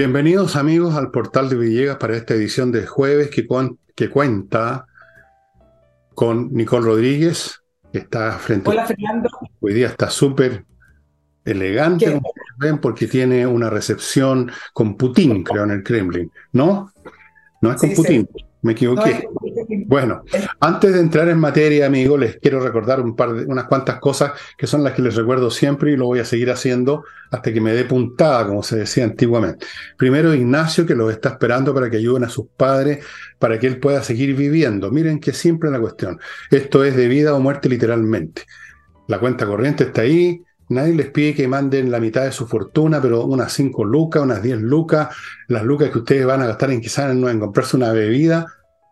Bienvenidos amigos al portal de Villegas para esta edición de jueves que, que cuenta con Nicole Rodríguez, que está frente Hola, Fernando. Hoy día está súper elegante, como ven, porque tiene una recepción con Putin, creo, en el Kremlin. ¿No? No es con Putin. Me equivoqué. Bueno, antes de entrar en materia, amigo, les quiero recordar un par de, unas cuantas cosas que son las que les recuerdo siempre y lo voy a seguir haciendo hasta que me dé puntada, como se decía antiguamente. Primero, Ignacio, que los está esperando para que ayuden a sus padres, para que él pueda seguir viviendo. Miren qué simple la cuestión. Esto es de vida o muerte literalmente. La cuenta corriente está ahí, Nadie les pide que manden la mitad de su fortuna, pero unas 5 lucas, unas 10 lucas, las lucas que ustedes van a gastar en quizás en, comprarse una bebida,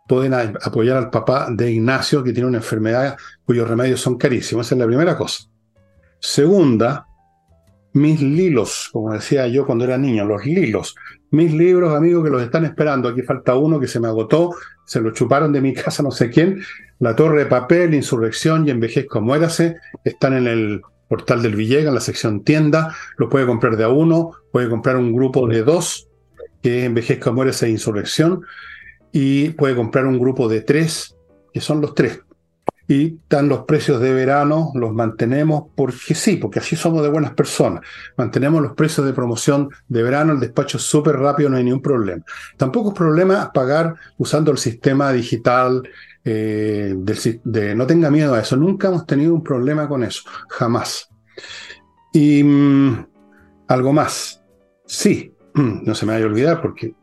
pueden apoyar al papá de Ignacio, que tiene una enfermedad cuyos remedios son carísimos. Esa es la primera cosa. Segunda, mis lilos, como decía yo cuando era niño, los lilos. Mis libros, amigos, que los están esperando. Aquí falta uno que se me agotó, se lo chuparon de mi casa, no sé quién. La Torre de Papel, Insurrección y Envejezco, muérase. Están en el portal del Villega, en la sección tienda, lo puede comprar de a uno, puede comprar un grupo de dos, que envejezca, muere esa insurrección, y puede comprar un grupo de tres, que son los tres. Y están los precios de verano, los mantenemos porque sí, porque así somos de buenas personas. Mantenemos los precios de promoción de verano, el despacho es súper rápido, no hay ningún problema. Tampoco es problema pagar usando el sistema digital eh, de, no tenga miedo a eso. Nunca hemos tenido un problema con eso, jamás. Y mm, algo más. Sí, no se me vaya a olvidar porque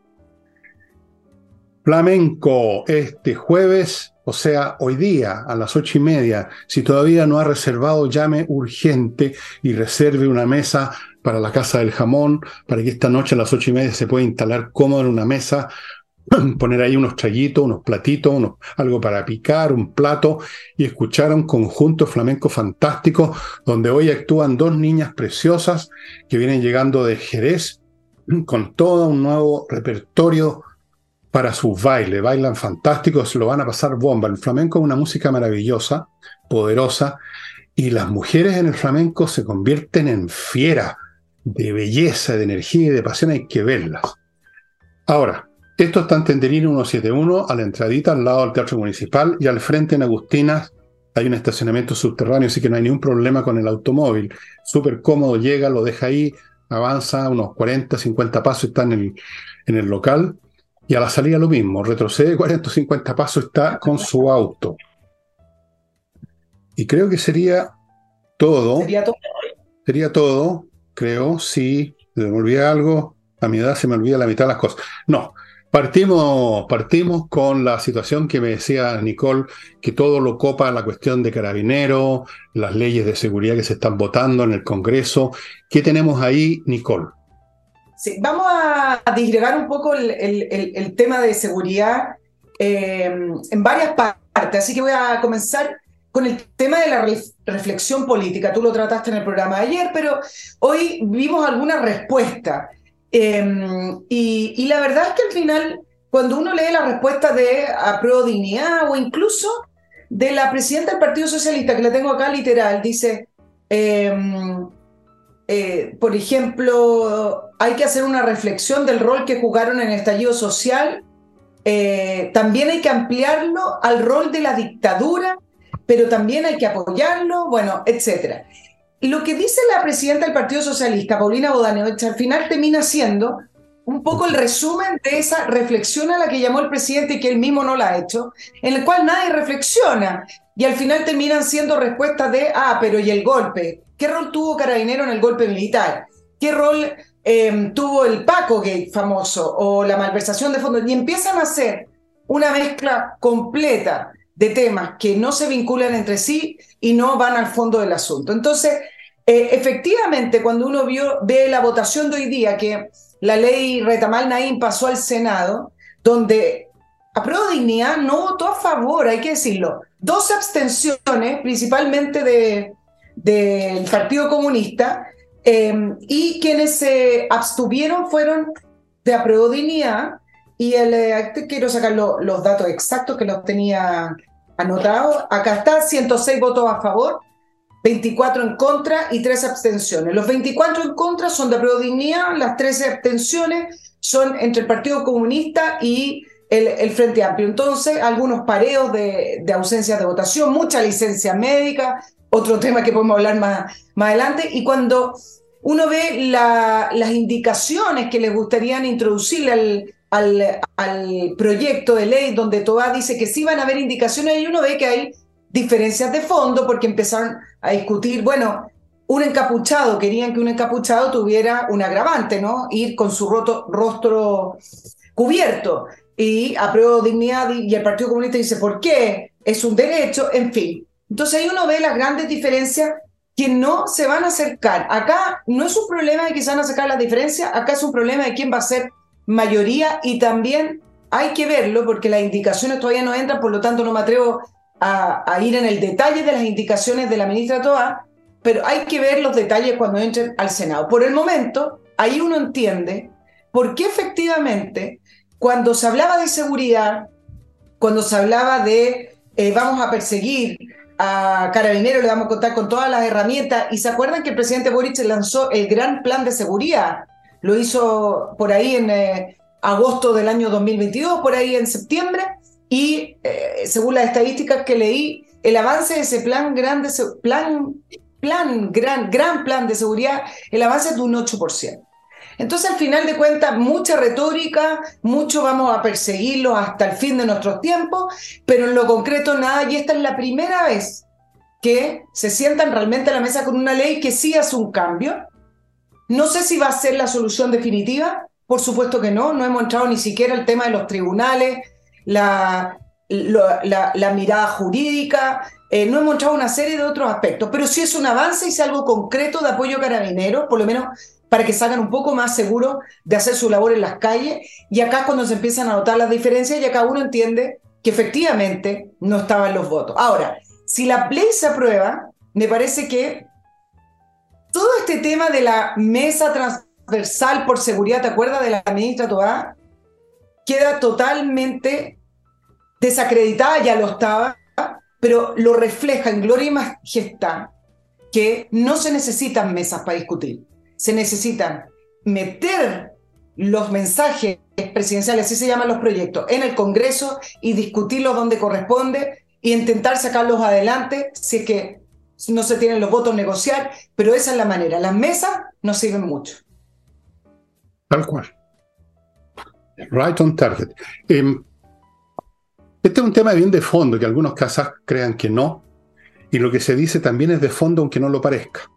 flamenco este jueves, o sea, hoy día a las ocho y media, si todavía no ha reservado, llame urgente y reserve una mesa para la Casa del Jamón, para que esta noche a las ocho y media se pueda instalar cómodo en una mesa poner ahí unos traguitos, unos platitos, algo para picar, un plato, y escuchar un conjunto flamenco fantástico, donde hoy actúan dos niñas preciosas que vienen llegando de Jerez, con todo un nuevo repertorio para sus bailes. Bailan fantásticos, lo van a pasar bomba. El flamenco es una música maravillosa, poderosa, y las mujeres en el flamenco se convierten en fieras de belleza, de energía y de pasión, hay que verlas. Ahora, esto está en Tenderino 171, a la entradita, al lado del Teatro Municipal, y al frente en Agustinas hay un estacionamiento subterráneo, así que no hay ningún problema con el automóvil. Súper cómodo, llega, lo deja ahí, avanza unos 40, 50 pasos, está en el, en el local. Y a la salida lo mismo, retrocede 40 o 50 pasos, está con su auto. Y creo que sería todo. Sería todo. Sería todo, creo, si me olvidé algo. A mi edad se me olvida la mitad de las cosas. No, Partimos, partimos con la situación que me decía Nicole, que todo lo copa la cuestión de carabinero, las leyes de seguridad que se están votando en el Congreso. ¿Qué tenemos ahí, Nicole? Sí, vamos a disgregar un poco el, tema de seguridad eh, en varias partes, así que voy a comenzar con el tema de la reflexión política. Tú lo trataste en el programa de ayer, pero hoy vimos alguna respuesta. Em, y, la verdad es que al final, cuando uno lee la respuesta de apruebo dignidad o incluso de la presidenta del Partido Socialista, que la tengo acá literal, dice, em, eh, por ejemplo, hay que hacer una reflexión del rol que jugaron en el estallido social, eh, también hay que ampliarlo al rol de la dictadura, pero también hay que apoyarlo, bueno, etcétera lo que dice la presidenta del Partido Socialista, Paulina Bodanovich, al final termina siendo un poco el resumen de esa reflexión a la que llamó el presidente y que él mismo no la ha hecho, en el cual nadie reflexiona y al final terminan siendo respuestas de, ah, pero ¿y el golpe? ¿Qué rol tuvo Carabinero en el golpe militar? ¿Qué rol em, tuvo el Paco Gate famoso o la malversación de fondos? Y empiezan a hacer una mezcla completa de temas que no se vinculan entre sí y no van al fondo del asunto. Entonces, eh, efectivamente, cuando uno vio, ve la votación de hoy día, que la ley Retamal Naín pasó al Senado, donde a prueba de no votó a favor, hay que decirlo. Dos abstenciones, principalmente del Partido Comunista, em, y quienes se abstuvieron fueron de apruebo dignidad, y el, eh, quiero sacar los datos exactos que los tenía anotados. Acá está, 106 votos a favor, 24 en contra y 3 abstenciones. Los 24 en contra son de dignidad, las 13 abstenciones son entre el Partido Comunista y el, Frente Amplio. Entonces, algunos pareos de, de ausencias de votación, mucha licencia médica, otro tema que podemos hablar más, más adelante. Y cuando uno ve las indicaciones que les gustaría introducirle al, al, proyecto de ley, donde Toa dice que sí van a haber indicaciones, y uno ve que hay diferencias de fondo porque empezaron a discutir, bueno, un encapuchado, querían que un encapuchado tuviera un agravante, ¿no? Ir con su rostro cubierto. Y apruebo dignidad y el Partido Comunista dice, ¿por qué? Es un derecho, en fin. Entonces ahí uno ve las grandes diferencias que no se van a acercar. Acá no es un problema de que se van a sacar las diferencias, acá es un problema de quién va a ser mayoría y también hay que verlo porque las indicaciones todavía no entran, por lo tanto no me atrevo a, ir en el detalle de las indicaciones de la ministra Toa, pero hay que ver los detalles cuando entren al Senado. Por el momento, ahí uno entiende por qué efectivamente cuando se hablaba de seguridad, cuando se hablaba de eh, vamos a perseguir a Carabineros, le vamos a contar con todas las herramientas, y se acuerdan que el presidente Boric lanzó el gran plan de seguridad, lo hizo por ahí en eh, agosto del año 2022, por ahí en septiembre, y eh, según las estadísticas que leí, el avance de ese plan, grande, plan, plan, gran, gran plan de seguridad, el avance es de un 8%. Entonces, al final de cuentas, mucha retórica, mucho vamos a perseguirlo hasta el fin de nuestros tiempos, pero en lo concreto nada, y esta es la primera vez que se sientan realmente a la mesa con una ley que sí hace un cambio. No sé si va a ser la solución definitiva, por supuesto que no, no hemos entrado ni siquiera el tema de los tribunales, la, mirada jurídica, eh, no hemos entrado una serie de otros aspectos, pero sí es un avance y es algo concreto de apoyo a carabineros, por lo menos para que salgan un poco más seguros de hacer su labor en las calles. Y acá es cuando se empiezan a notar las diferencias y acá uno entiende que efectivamente no estaban los votos. Ahora, si la ley se aprueba, me parece que todo este tema de la mesa transversal por seguridad, ¿te acuerdas de la ministra Tobá? Queda totalmente desacreditada, ya lo estaba, pero lo refleja en gloria y majestad que no se necesitan mesas para discutir se necesitan meter los mensajes presidenciales, así se llaman los proyectos, en el Congreso y discutirlos donde corresponde e intentar sacarlos adelante si es que no se tienen los votos, negociar, pero esa es la manera. Las mesas no sirven mucho. Tal cual. Right on target. Em, este es un tema bien de fondo, que algunos casos crean que no, y lo que se dice también es de fondo, aunque no lo parezca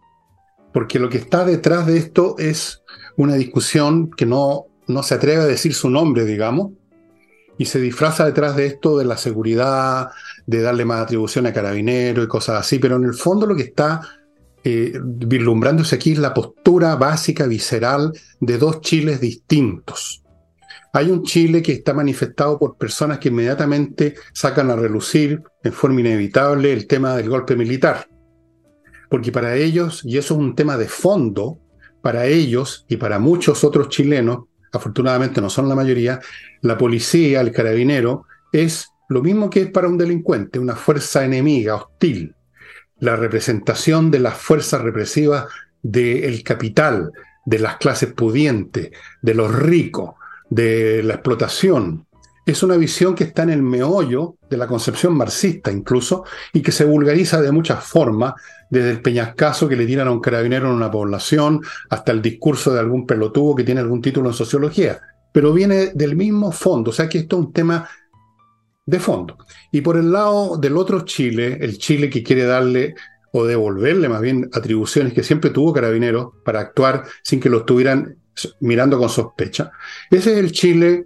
porque lo que está detrás de esto es una discusión que no, no se atreve a decir su nombre, digamos, y se disfraza detrás de esto de la seguridad, de darle más atribución a carabineros y cosas así, pero en el fondo lo que está eh, vislumbrándose aquí es la postura básica, visceral, de dos Chiles distintos. Hay un Chile que está manifestado por personas que inmediatamente sacan a relucir en forma inevitable el tema del golpe militar porque para ellos, y eso es un tema de fondo, para ellos y para muchos otros chilenos, afortunadamente no son la mayoría, la policía, el carabinero, es lo mismo que es para un delincuente, una fuerza enemiga, hostil. La representación de las fuerzas represivas del capital, de las clases pudientes, de los ricos, de la explotación. Es una visión que está en el meollo de la concepción marxista incluso y que se vulgariza de muchas formas desde el peñascazo que le tiran a un carabinero en una población, hasta el discurso de algún pelotudo que tiene algún título en sociología. Pero viene del mismo fondo, o sea que esto es un tema de fondo. Y por el lado del otro Chile, el Chile que quiere darle o devolverle más bien atribuciones que siempre tuvo Carabineros para actuar sin que lo estuvieran mirando con sospecha. Ese es el Chile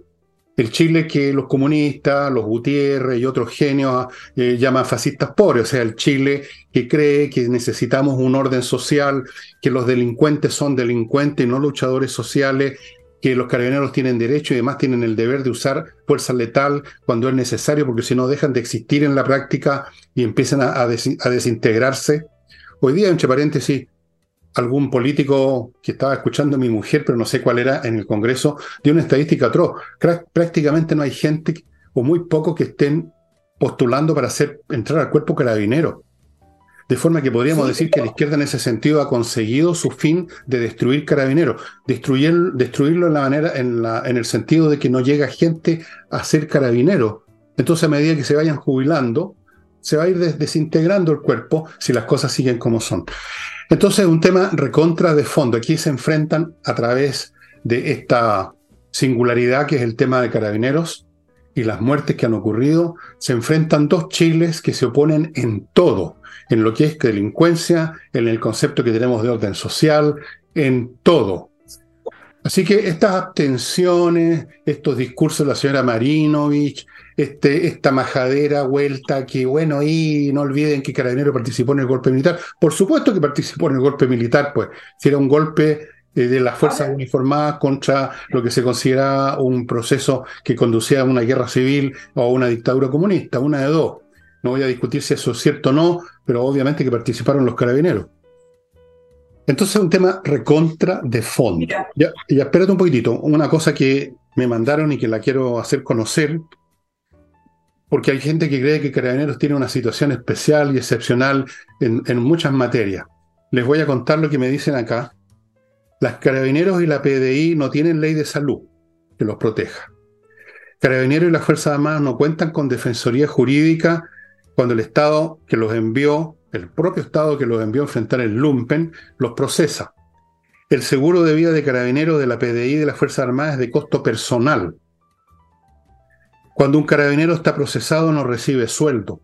el Chile que los comunistas, los Gutiérrez y otros genios eh, llaman fascistas pobres, o sea, el Chile que cree que necesitamos un orden social, que los delincuentes son delincuentes y no luchadores sociales, que los carabineros tienen derecho y además tienen el deber de usar fuerza letal cuando es necesario, porque si no dejan de existir en la práctica y empiezan a, desintegrarse. Hoy día, entre paréntesis, algún político que estaba escuchando a mi mujer, pero no sé cuál era, en el Congreso, dio una estadística atroz. Prácticamente no hay gente o muy pocos que estén postulando para hacer, entrar al cuerpo carabinero. De forma que podríamos decir que la izquierda en ese sentido ha conseguido su fin de destruir carabineros, destruir, destruirlo en la manera, en, la, en el sentido de que no llega gente a ser carabinero. Entonces, a medida que se vayan jubilando, se va a ir desintegrando el cuerpo si las cosas siguen como son. Entonces, un tema recontra de fondo. Aquí se enfrentan a través de esta singularidad que es el tema de carabineros y las muertes que han ocurrido, se enfrentan dos chiles que se oponen en todo, en lo que es delincuencia, en el concepto que tenemos de orden social, en todo. Así que estas abstenciones, estos discursos de la señora Marinovich, este, esta majadera vuelta que, bueno, y no olviden que Carabinero participó en el golpe militar. Por supuesto que participó en el golpe militar, pues, si era un golpe de las fuerzas uniformadas contra lo que se considera un proceso que conducía a una guerra civil o a una dictadura comunista, una de dos. No voy a discutir si eso es cierto o no, pero obviamente que participaron los carabineros. Entonces es un tema recontra de fondo. Ya, ya espérate un poquitito, una cosa que me mandaron y que la quiero hacer conocer, porque hay gente que cree que Carabineros tiene una situación especial y excepcional en, en muchas materias. Les voy a contar lo que me dicen acá. Las Carabineros y la PDI no tienen ley de salud que los proteja. Carabineros y las Fuerzas Armadas no cuentan con defensoría jurídica cuando el Estado que los envió, el propio Estado que los envió a enfrentar el lumpen, los procesa. El seguro de vida de carabineros de la PDI de las Fuerzas Armadas es de costo personal. Cuando un carabinero está procesado no recibe sueldo.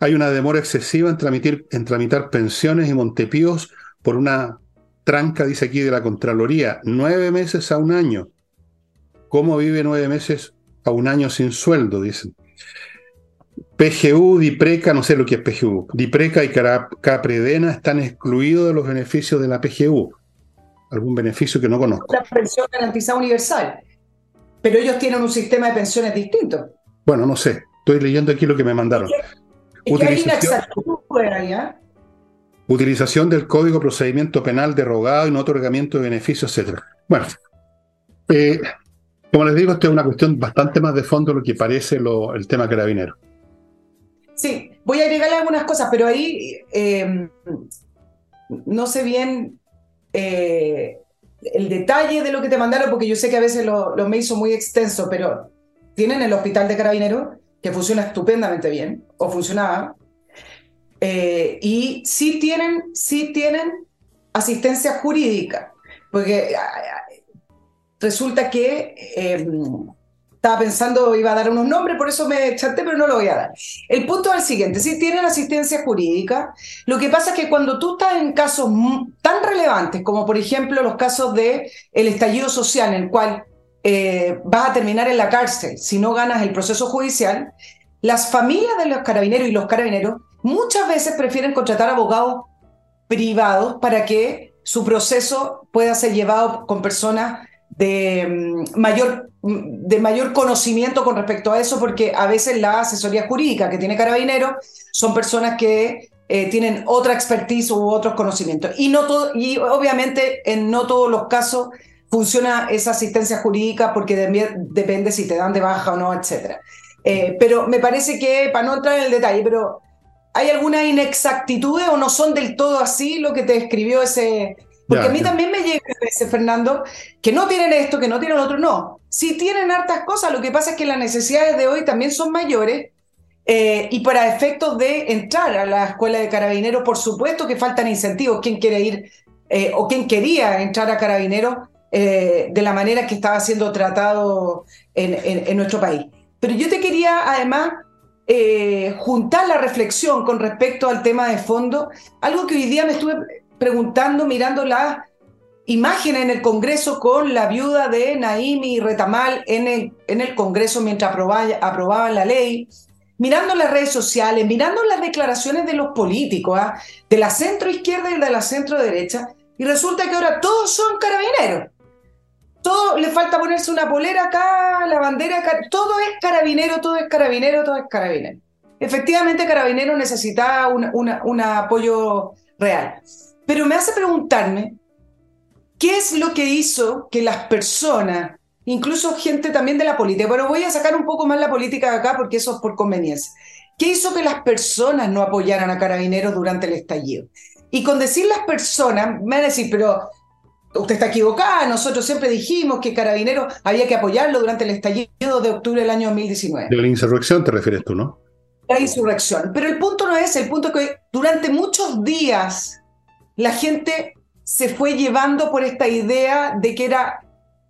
Hay una demora excesiva en, en tramitar pensiones y montepíos por una tranca, dice aquí, de la Contraloría. Nueve meses a un año. ¿Cómo vive nueve meses a un año sin sueldo? Dicen. PGU, DIPRECA, no sé lo que es PGU, DIPRECA y CAPREDENA están excluidos de los beneficios de la PGU. Algún beneficio que no conozco. La pensión garantizada universal. Pero ellos tienen un sistema de pensiones distinto. Bueno, no sé. Estoy leyendo aquí lo que me mandaron. Utilización, utilización del Código Procedimiento Penal derogado y no otorgamiento de beneficios, etc. Bueno, eh, como les digo, esto es una cuestión bastante más de fondo de lo que parece el tema carabinero. Sí, voy a agregarle algunas cosas, pero ahí eh, no sé bien eh, el detalle de lo que te mandaron, porque yo sé que a veces lo, me hizo muy extenso, pero tienen el hospital de carabineros, que funciona estupendamente bien, o funcionaba, eh, y sí tienen, sí tienen asistencia jurídica, porque resulta que estaba pensando, iba a dar unos nombres, por eso me chaté, pero no lo voy a dar. El punto es el siguiente, si tienen asistencia jurídica, lo que pasa es que cuando tú estás en casos tan relevantes como por ejemplo los casos de el estallido social, en el cual eh, vas a terminar en la cárcel si no ganas el proceso judicial, las familias de los carabineros y los carabineros muchas veces prefieren contratar abogados privados para que su proceso pueda ser llevado con personas de mm, mayor, mm, de mayor conocimiento con respecto a eso, porque a veces la asesoría jurídica que tiene Carabinero son personas que eh, tienen otra expertise u otros conocimientos. Y, no y obviamente en no todos los casos funciona esa asistencia jurídica porque depende si te dan de baja o no, etc. Eh, pero me parece que, para no entrar en el detalle, pero hay alguna inexactitudes o no son del todo así lo que te escribió ese, porque a mí también me llega a veces, Fernando, que no tienen esto, que no tienen otro. No, sí tienen hartas cosas. Lo que pasa es que las necesidades de hoy también son mayores. Eh, y para efectos de entrar a la escuela de carabineros, por supuesto que faltan incentivos. ¿Quién quiere ir eh, o quién quería entrar a carabineros eh, de la manera que estaba siendo tratado en, nuestro país? Pero yo te quería además juntar la reflexión con respecto al tema de fondo, algo que hoy día me estuve preguntando, mirando las imágenes en el Congreso con la viuda de Naimi Retamal en el, en el Congreso mientras aprobaban la ley, mirando las redes sociales, mirando las declaraciones de los políticos, ¿ah? de la centro izquierda y de la centro derecha, y resulta que ahora todos son carabineros. Todo le falta ponerse una polera acá, la bandera acá, todo es carabinero, todo es carabinero, todo es carabinero. Efectivamente, carabinero necesita un apoyo real. Pero me hace preguntarme, ¿qué es lo que hizo que las personas, incluso gente también de la política, pero voy a sacar un poco más la política de acá porque eso es por conveniencia, ¿qué hizo que las personas no apoyaran a carabineros durante el estallido? Y con decir las personas, me van a decir, pero usted está equivocada, nosotros siempre dijimos que carabineros había que apoyarlo durante el estallido de octubre del año 2019. De la insurrección te refieres tú, ¿no? La insurrección. Pero el punto no es, el punto que durante muchos días la gente se fue llevando por esta idea de que era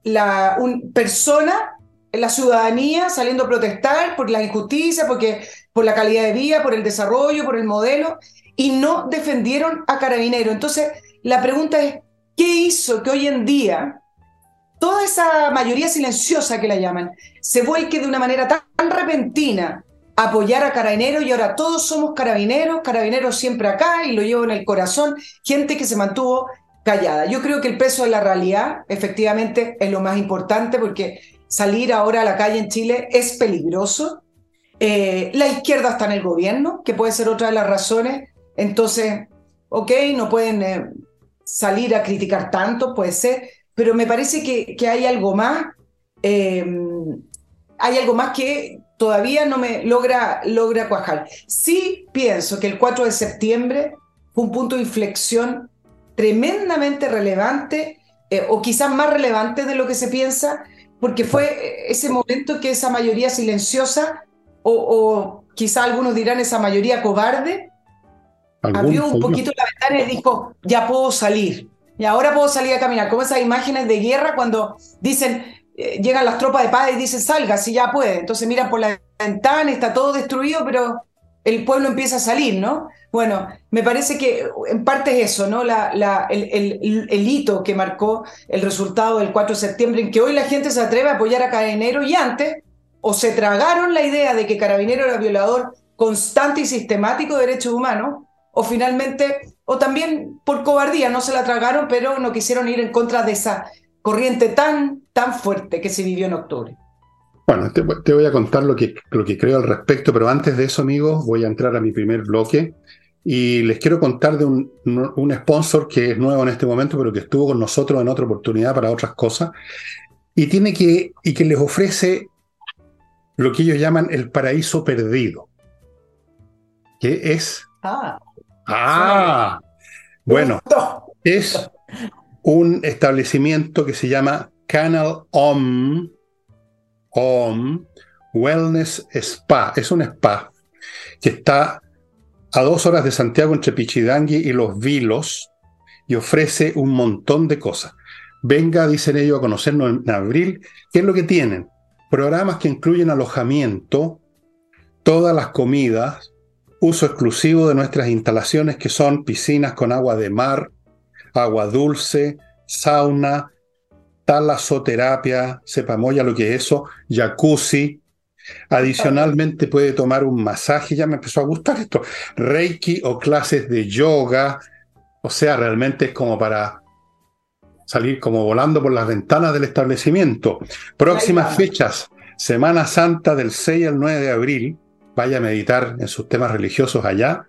la un, persona, la ciudadanía saliendo a protestar por la injusticia, porque, por la calidad de vida, por el desarrollo, por el modelo, y no defendieron a Carabinero. Entonces, la pregunta es, ¿qué hizo que hoy en día toda esa mayoría silenciosa que la llaman se vuelque de una manera tan repentina a apoyar a Carabineros y ahora todos somos carabineros, carabineros siempre acá y lo llevo en el corazón, gente que se mantuvo callada. Yo creo que el peso de la realidad efectivamente es lo más importante porque salir ahora a la calle en Chile es peligroso. Eh, la izquierda está en el gobierno, que puede ser otra de las razones. Entonces, ok, no pueden eh, salir a criticar tanto, puede ser, pero me parece que, hay algo más. Eh, hay algo más que todavía no me logra, logra cuajar. Sí pienso que el 4 de septiembre fue un punto de inflexión tremendamente relevante, eh, o quizás más relevante de lo que se piensa, porque fue ese momento que esa mayoría silenciosa, o, o quizá algunos dirán esa mayoría cobarde, abrió un poquito la ventana y dijo, ya puedo salir, y ahora puedo salir a caminar, como esas imágenes de guerra cuando dicen, eh, llegan las tropas de paz y dicen, salga, si ya puede, entonces miran por la ventana, está todo destruido, pero el pueblo empieza a salir, ¿no? Bueno, me parece que en parte es eso, ¿no? La, la, el, el, el, hito que marcó el resultado del 4 de septiembre, en que hoy la gente se atreve a apoyar a Carabinero y antes, o se tragaron la idea de que Carabinero era violador constante y sistemático de derechos humanos, o finalmente, o también por cobardía, no se la tragaron, pero no quisieron ir en contra de esa corriente tan, tan fuerte que se vivió en octubre. Bueno, te, te, voy a contar lo que, lo que creo al respecto, pero antes de eso, amigos, voy a entrar a mi primer bloque y les quiero contar de un, un sponsor que es nuevo en este momento, pero que estuvo con nosotros en otra oportunidad para otras cosas y tiene que y que les ofrece lo que ellos llaman el paraíso perdido, que es ah, ah bueno es un establecimiento que se llama Canal Om Om Wellness Spa. Es un spa que está a dos horas de Santiago entre Pichidangui y Los Vilos y ofrece un montón de cosas. Venga, dicen ellos, a conocernos en abril. ¿Qué es lo que tienen? Programas que incluyen alojamiento, todas las comidas, uso exclusivo de nuestras instalaciones que son piscinas con agua de mar, agua dulce, sauna, talasoterapia, sepa moya lo que es eso, jacuzzi. Adicionalmente puede tomar un masaje, ya me empezó a gustar esto, reiki o clases de yoga. O sea, realmente es como para salir como volando por las ventanas del establecimiento. Próximas fechas, Semana Santa del 6 al 9 de abril. Vaya a meditar en sus temas religiosos allá,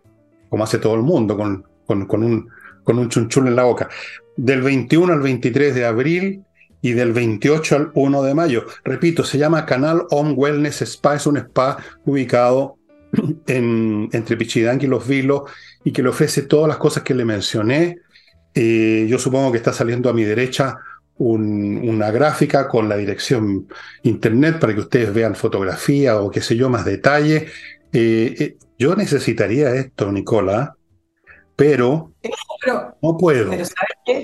como hace todo el mundo, con, con, un, con un chunchul en la boca. Del 21 al 23 de abril, y del 28 al 1 de mayo. Repito, se llama Canal On Wellness Spa, es un spa ubicado en, entre Pichidangui y Los Vilos y que le ofrece todas las cosas que le mencioné. Eh, yo supongo que está saliendo a mi derecha un, una gráfica con la dirección internet para que ustedes vean fotografía o qué sé yo, más detalle. Eh, eh, yo necesitaría esto, Nicola, pero, no puedo.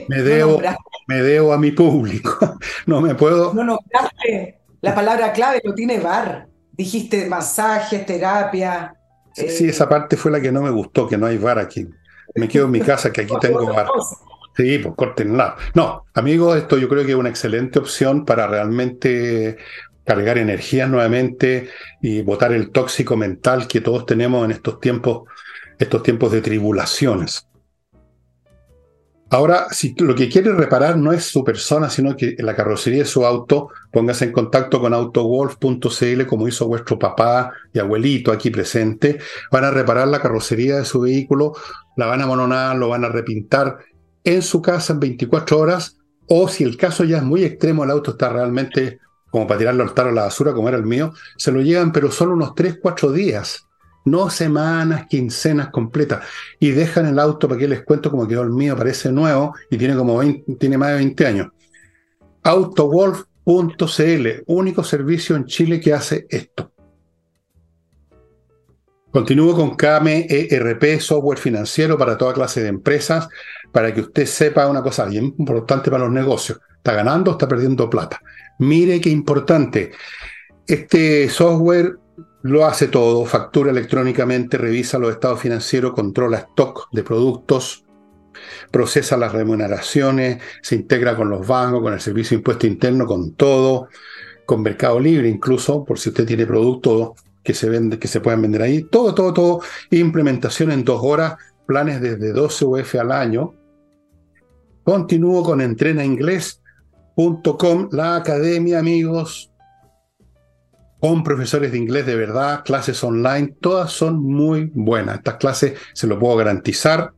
Me debo, me debo a mi público. No me puedo. No nombraste la palabra clave, lo tiene bar. Dijiste masajes, terapia. Sí, sí, esa parte fue la que no me gustó, que no hay bar aquí. Me quedo en mi casa, que aquí tengo bar. Sí, pues cortenla. No, amigos, esto yo creo que es una excelente opción para realmente cargar energías nuevamente y botar el tóxico mental que todos tenemos en estos tiempos, estos tiempos de tribulaciones. Ahora, si lo que quiere reparar no es su persona, sino que la carrocería de su auto, póngase en contacto con autowolf.cl como hizo vuestro papá y abuelito aquí presente. Van a reparar la carrocería de su vehículo, la van a mononar, lo van a repintar en su casa en 24 horas, o si el caso ya es muy extremo, el auto está realmente como para tirarlo al taro a la basura, como era el mío, se lo llevan, pero solo unos 3, 4 días no semanas, quincenas completas, y dejan el auto para que les cuento como quedó el mío, parece nuevo y tiene como 20, tiene más de 20 años. Autowolf.cl, único servicio en Chile que hace esto. Continúo con KME ERP, software financiero para toda clase de empresas, para que usted sepa una cosa bien importante para los negocios. ¿Está ganando o está perdiendo plata? Mire qué importante. Este software lo hace todo, factura electrónicamente, revisa los estados financieros, controla stock de productos, procesa las remuneraciones, se integra con los bancos, con el servicio de impuesto interno, con todo, con Mercado Libre incluso, por si usted tiene productos que se, vende, que se puedan vender ahí, todo, todo, todo, implementación en dos horas, planes desde 12 UF al año. Continúo con entrenainglés.com, la academia, amigos, con profesores de inglés de verdad, clases online, todas son muy buenas. Estas clases se lo puedo garantizar.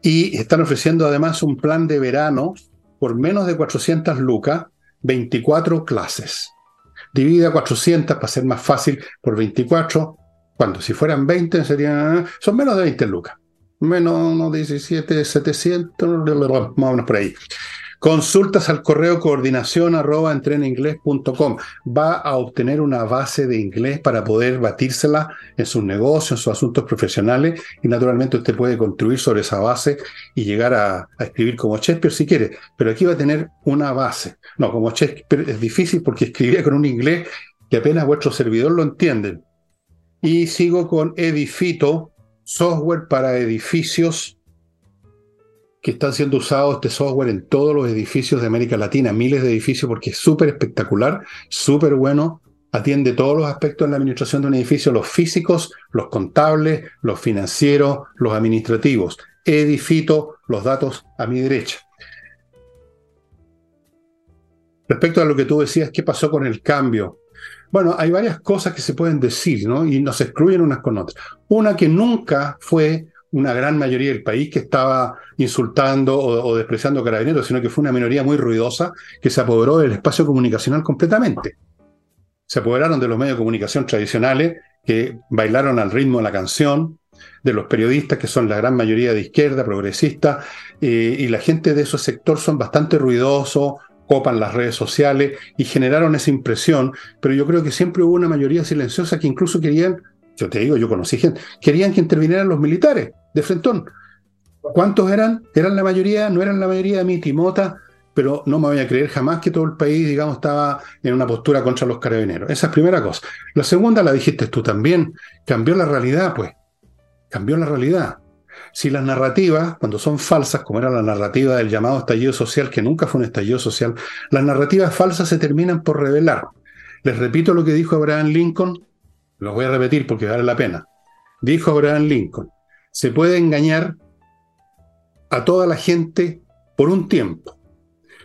Y están ofreciendo además un plan de verano por menos de 400 lucas, 24 clases. Divide a 400 para ser más fácil por 24. Cuando si fueran 20 serían, son menos de 20 lucas. Menos no, 17, 700, más o menos por ahí. Consultas al correo coordinación arroba Va a obtener una base de inglés para poder batírsela en sus negocios, en sus asuntos profesionales y naturalmente usted puede construir sobre esa base y llegar a, escribir como Shakespeare si quiere, pero aquí va a tener una base. No, como Shakespeare es difícil porque escribía con un inglés que apenas vuestro servidor lo entiende. Y sigo con Edifito, software para edificios que están siendo usados este software en todos los edificios de América Latina, miles de edificios, porque es súper espectacular, súper bueno, atiende todos los aspectos de la administración de un edificio, los físicos, los contables, los financieros, los administrativos. Edifito los datos a mi derecha. Respecto a lo que tú decías, ¿qué pasó con el cambio? Bueno, hay varias cosas que se pueden decir, ¿no? Y nos excluyen unas con otras. Una que nunca fue una gran mayoría del país que estaba insultando o, despreciando a carabineros, sino que fue una minoría muy ruidosa que se apoderó del espacio comunicacional completamente. Se apoderaron de los medios de comunicación tradicionales que bailaron al ritmo de la canción, de los periodistas que son la gran mayoría de izquierda, progresista, eh, y la gente de ese sector son bastante ruidosos, copan las redes sociales y generaron esa impresión, pero yo creo que siempre hubo una mayoría silenciosa que incluso querían, yo te digo, yo conocí gente, querían que intervinieran los militares de Frentón. ¿Cuántos eran? Eran la mayoría, no eran la mayoría de mi timota, pero no me voy a creer jamás que todo el país, digamos, estaba en una postura contra los carabineros. Esa es primera cosa. La segunda la dijiste tú también, cambió la realidad, pues. Cambió la realidad. Si las narrativas, cuando son falsas, como era la narrativa del llamado estallido social, que nunca fue un estallido social, las narrativas falsas se terminan por revelar. Les repito lo que dijo Abraham Lincoln, lo voy a repetir porque vale la pena. Dijo Abraham Lincoln, se puede engañar a toda la gente por un tiempo.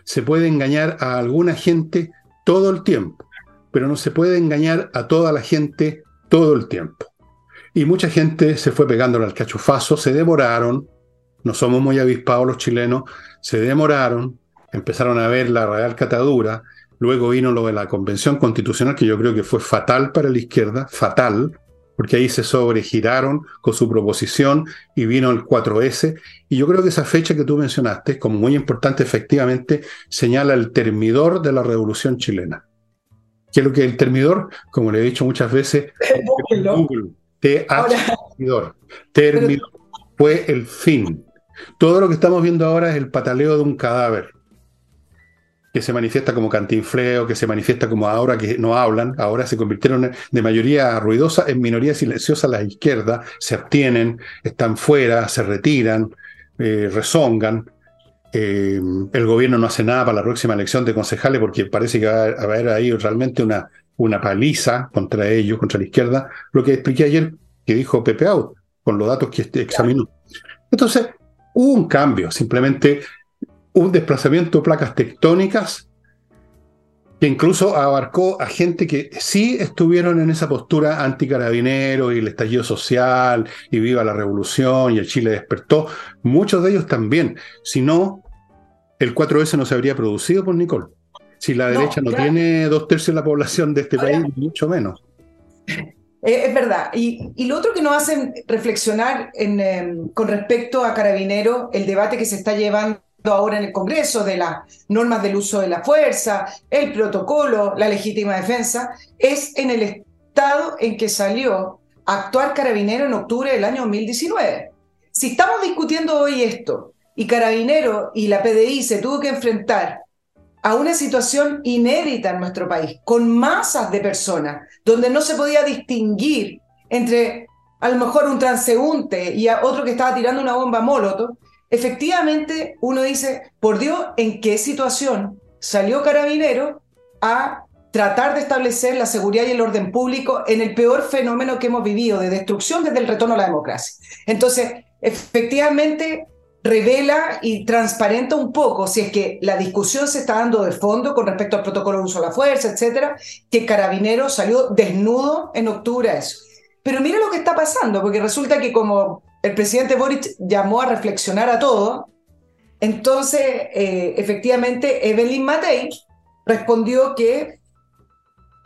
Se puede engañar a alguna gente todo el tiempo, pero no se puede engañar a toda la gente todo el tiempo. Y mucha gente se fue pegándole al cachufazo, se demoraron, no somos muy avispados los chilenos, se demoraron, empezaron a ver la real catadura, luego vino lo de la convención constitucional, que yo creo que fue fatal para la izquierda, fatal, porque ahí se sobregiraron con su proposición y vino el 4S. Y yo creo que esa fecha que tú mencionaste, como muy importante, efectivamente, señala el termidor de la revolución chilena. ¿Qué es lo que es el termidor? Como le he dicho muchas veces, Google, termidor. Termidor fue el fin. Todo lo que estamos viendo ahora es el pataleo de un cadáver que se manifiesta como cantinfleo, que se manifiesta como ahora que no hablan, ahora se convirtieron de mayoría ruidosa en minoría silenciosa a la izquierda, se abstienen, están fuera, se retiran, eh, rezongan. Eh, el gobierno no hace nada para la próxima elección de concejales porque parece que va a haber ahí realmente una, una paliza contra ellos, contra la izquierda, lo que expliqué ayer que dijo Pepe Out, con los datos que este examinó. Entonces, hubo un cambio, simplemente un desplazamiento de placas tectónicas que incluso abarcó a gente que sí estuvieron en esa postura anticarabinero y el estallido social y viva la revolución y el Chile despertó. Muchos de ellos también. Si no, el 4S no se habría producido por Nicole. Si la derecha no tiene dos tercios de la población de este país, mucho menos. es verdad. Y, y, lo otro que nos hacen reflexionar en, em, con respecto a Carabinero, el debate que se está llevando ahora en el Congreso de las normas del uso de la fuerza, el protocolo, la legítima defensa, es en el estado en que salió a actuar Carabinero en octubre del año 2019. Si estamos discutiendo hoy esto y Carabinero y la PDI se tuvo que enfrentar a una situación inédita en nuestro país, con masas de personas, donde no se podía distinguir entre a lo mejor un transeúnte y a otro que estaba tirando una bomba molotov, efectivamente uno dice, por Dios, ¿en qué situación salió Carabinero a tratar de establecer la seguridad y el orden público en el peor fenómeno que hemos vivido de destrucción desde el retorno a la democracia? Entonces, efectivamente, revela y transparenta un poco, si es que la discusión se está dando de fondo con respecto al protocolo de uso de la fuerza, etcétera, que Carabinero salió desnudo en octubre a eso. Pero mira lo que está pasando, porque resulta que como el presidente Boric llamó a reflexionar a todo, entonces eh, efectivamente Evelyn Matei respondió que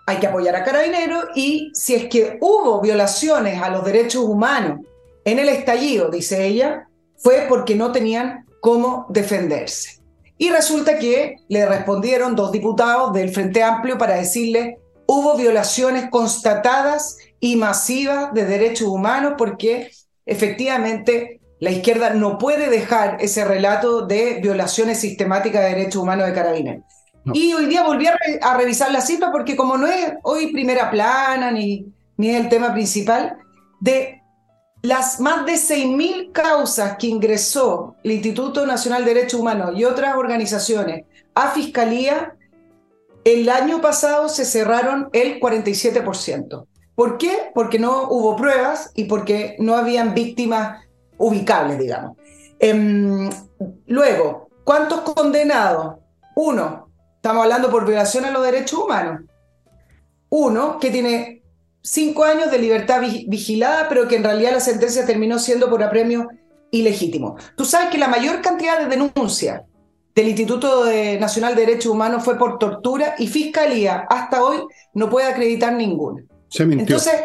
hay que apoyar a Carabinero y si es que hubo violaciones a los derechos humanos en el estallido, dice ella, fue porque no tenían cómo defenderse. Y resulta que le respondieron dos diputados del Frente Amplio para decirle hubo violaciones constatadas y masivas de derechos humanos porque efectivamente la izquierda no puede dejar ese relato de violaciones sistemáticas de derechos humanos de carabineros. Y hoy día volví a, revisar la cifra porque como no es hoy primera plana ni, ni es el tema principal, de las más de 6.000 causas que ingresó el Instituto Nacional de Derechos Humanos y otras organizaciones a Fiscalía, el año pasado se cerraron el 47%. ¿Por qué? Porque no hubo pruebas y porque no habían víctimas ubicables, digamos. Em, luego, ¿cuántos condenados? Uno, estamos hablando por violación a los derechos humanos. Uno que tiene cinco años de libertad vigilada, pero que en realidad la sentencia terminó siendo por apremio ilegítimo. Tú sabes que la mayor cantidad de denuncias del Instituto Nacional de Derechos Humanos fue por tortura y Fiscalía hasta hoy no puede acreditar ninguna. Se mintió. Entonces,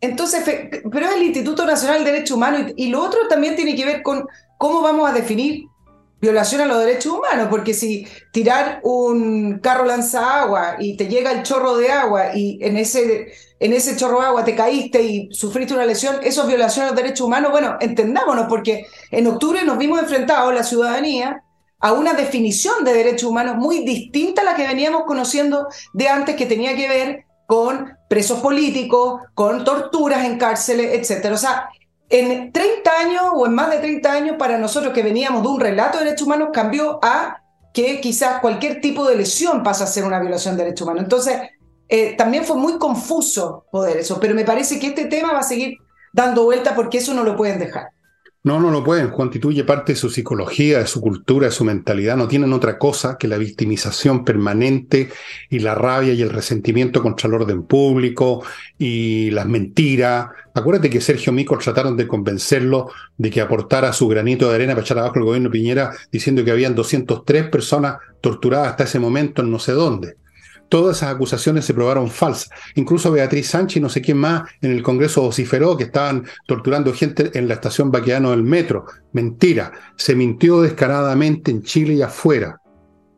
entonces, pero es el Instituto Nacional de Derechos Humanos y, lo otro también tiene que ver con cómo vamos a definir violación a los derechos humanos, porque si tirar un carro lanza agua y te llega el chorro de agua y en ese, en ese chorro de agua te caíste y sufriste una lesión, eso es violación a los derechos humanos, bueno, entendámonos, porque en octubre nos vimos enfrentados, la ciudadanía, a una definición de derechos humanos muy distinta a la que veníamos conociendo de antes, que tenía que ver con presos políticos, con torturas en cárceles, etc. O sea, en 30 años o en más de 30 años para nosotros que veníamos de un relato de derechos humanos cambió a que quizás cualquier tipo de lesión pasa a ser una violación de derechos humanos. Entonces, eh, también fue muy confuso poder eso, pero me parece que este tema va a seguir dando vuelta porque eso no lo pueden dejar. No, no lo pueden. Constituye parte de su psicología, de su cultura, de su mentalidad. No tienen otra cosa que la victimización permanente y la rabia y el resentimiento contra el orden público y las mentiras. Acuérdate que Sergio Mico trataron de convencerlo de que aportara su granito de arena para echar abajo el gobierno Piñera, diciendo que habían 203 personas torturadas hasta ese momento en no sé dónde. Todas esas acusaciones se probaron falsas. Incluso Beatriz Sánchez y no sé quién más en el Congreso vociferó que estaban torturando gente en la estación Baqueano del metro. Mentira. Se mintió descaradamente en Chile y afuera.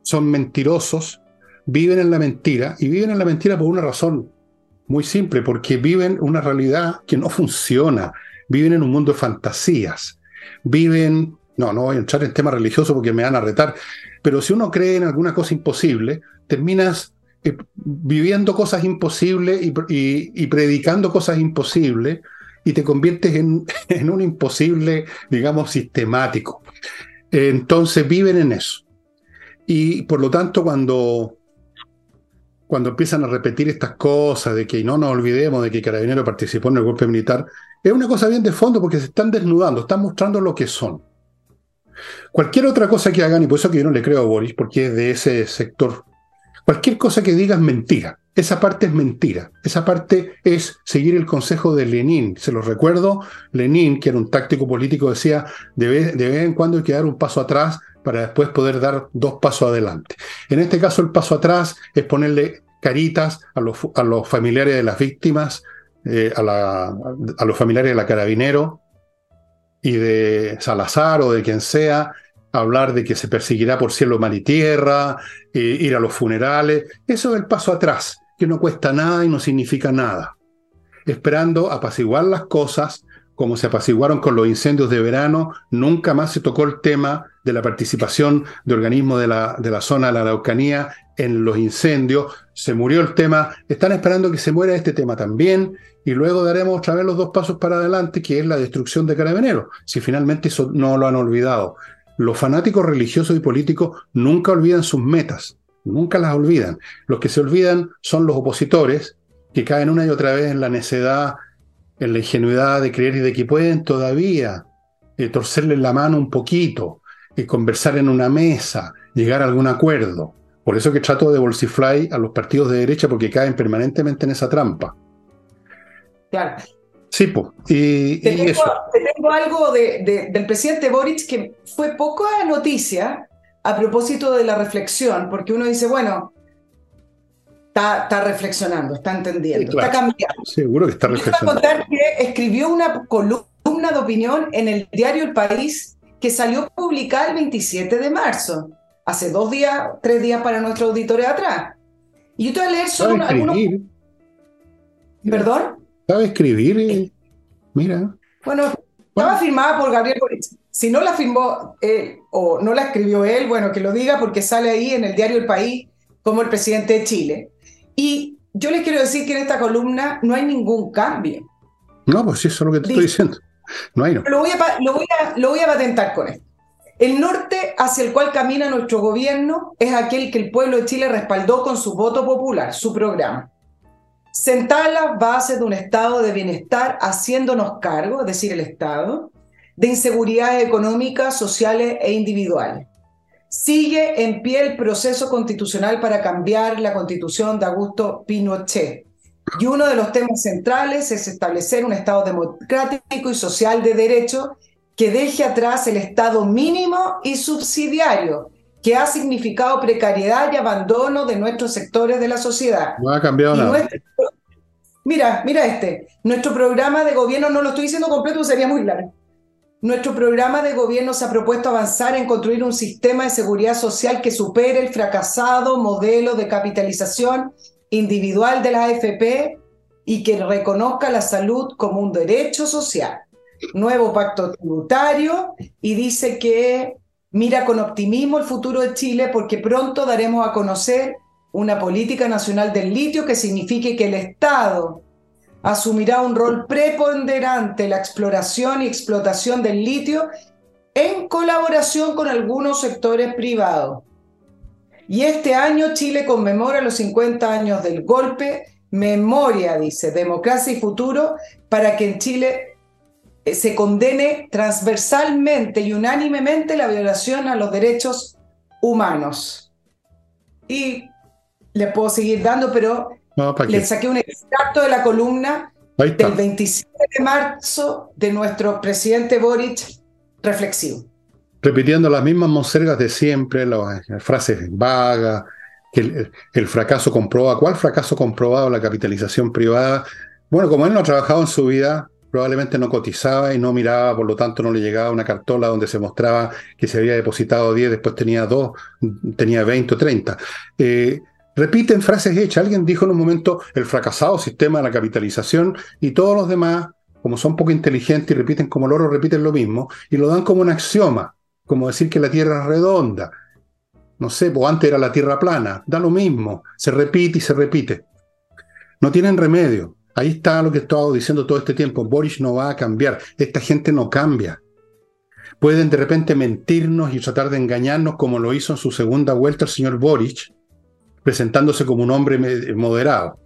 Son mentirosos, viven en la mentira y viven en la mentira por una razón muy simple, porque viven una realidad que no funciona. Viven en un mundo de fantasías. Viven no, no voy a entrar en temas religiosos porque me van a retar, pero si uno cree en alguna cosa imposible, terminas viviendo cosas imposibles y, predicando cosas imposibles y te conviertes en, en un imposible, digamos, sistemático. Entonces viven en eso. Y por lo tanto, cuando, cuando empiezan a repetir estas cosas de que no nos olvidemos de que Carabinero participó en el golpe militar, es una cosa bien de fondo porque se están desnudando, están mostrando lo que son. Cualquier otra cosa que hagan, y por eso que yo no le creo a Boris, porque es de ese sector Cualquier cosa que digas mentira. Esa parte es mentira. Esa parte es seguir el consejo de Lenin. Se lo recuerdo, Lenin, que era un táctico político, decía, de vez, en cuando hay que dar un paso atrás para después poder dar dos pasos adelante. En este caso, el paso atrás es ponerle caritas a los, los familiares de las víctimas eh, a los familiares de la carabinero y de Salazar o de quien sea, hablar de que se perseguirá por cielo, mar y tierra, eh, ir a los funerales. Eso es el paso atrás, que no cuesta nada y no significa nada. Esperando apaciguar las cosas, como se apaciguaron con los incendios de verano, nunca más se tocó el tema de la participación de organismos de la, de la zona de la Araucanía en los incendios. Se murió el tema, están esperando que se muera este tema también, y luego daremos otra vez los dos pasos para adelante, que es la destrucción de Carabineros, si finalmente eso no lo han olvidado. Los fanáticos religiosos y políticos nunca olvidan sus metas, nunca las olvidan. Los que se olvidan son los opositores, que caen una y otra vez en la necedad, en la ingenuidad de creer y de que pueden todavía eh, torcerle la mano un poquito, y conversar en una mesa, llegar a algún acuerdo. Por eso que trato de bolsifly a los partidos de derecha porque caen permanentemente en esa trampa. Claro. Sí, pues. Y, te, tengo, tengo, algo del presidente Boric que fue poca noticia a propósito de la reflexión, porque uno dice, bueno, está, reflexionando, está entendiendo, está cambiando. Seguro que está reflexionando. Voy a contar que escribió una columna de opinión en el diario El País que salió publicada el 27 de marzo, hace dos días, tres días para nuestro auditorio atrás. Y yo te voy a leer solo algunos... ¿Perdón? ¿Sabe escribir? Mira. Bueno, estaba firmada por Gabriel Boric. Si no la firmó él o no la escribió él, bueno, que lo diga porque sale ahí en el diario El País como el presidente de Chile. Y yo les quiero decir que en esta columna no hay ningún cambio. No, pues sí, eso es lo que te estoy diciendo. No hay no. Lo voy, a, lo, voy a, lo voy a patentar con esto. El norte hacia el cual camina nuestro gobierno es aquel que el pueblo de Chile respaldó con su voto popular, su programa sentar las bases de un estado de bienestar haciéndonos cargo, es decir, el Estado, de inseguridades económicas, sociales e individuales. Sigue en pie el proceso constitucional para cambiar la constitución de Augusto Pinochet. Y uno de los temas centrales es establecer un Estado democrático y social de derecho que deje atrás el Estado mínimo y subsidiario, que ha significado precariedad y abandono de nuestros sectores de la sociedad. No ha cambiado nada. Mira, mira este. Nuestro programa de gobierno, no lo estoy diciendo completo, sería muy largo. Nuestro programa de gobierno se ha propuesto avanzar en construir un sistema de seguridad social que supere el fracasado modelo de capitalización individual de la AFP y que reconozca la salud como un derecho social. Nuevo pacto tributario y dice que mira con optimismo el futuro de Chile porque pronto daremos a conocer una política nacional del litio que signifique que el Estado asumirá un rol preponderante en la exploración y explotación del litio en colaboración con algunos sectores privados. Y este año Chile conmemora los 50 años del golpe, memoria, dice, democracia y futuro, para que en Chile se condene transversalmente y unánimemente la violación a los derechos humanos. Y le puedo seguir dando, pero le saqué un extracto de la columna del 27 de marzo de nuestro presidente Boric reflexivo. Repitiendo las mismas monsergas de siempre, las frases vagas, que el, el, fracaso comprobado. ¿Cuál fracaso comprobado? La capitalización privada. Bueno, como él no ha trabajado en su vida, probablemente no cotizaba y no miraba, por lo tanto no le llegaba una cartola donde se mostraba que se había depositado 10, después tenía 2, tenía 20 o 30. Eh, repiten frases hechas. Alguien dijo en un momento el fracasado sistema de la capitalización y todos los demás, como son poco inteligentes y repiten como loro, repiten lo mismo y lo dan como un axioma, como decir que la Tierra es redonda. No sé, pues antes era la Tierra plana, da lo mismo, se repite y se repite. No tienen remedio. Ahí está lo que he estado diciendo todo este tiempo. Boris no va a cambiar. Esta gente no cambia. Pueden de repente mentirnos y tratar de engañarnos como lo hizo en su segunda vuelta el señor Boris, presentándose como un hombre moderado.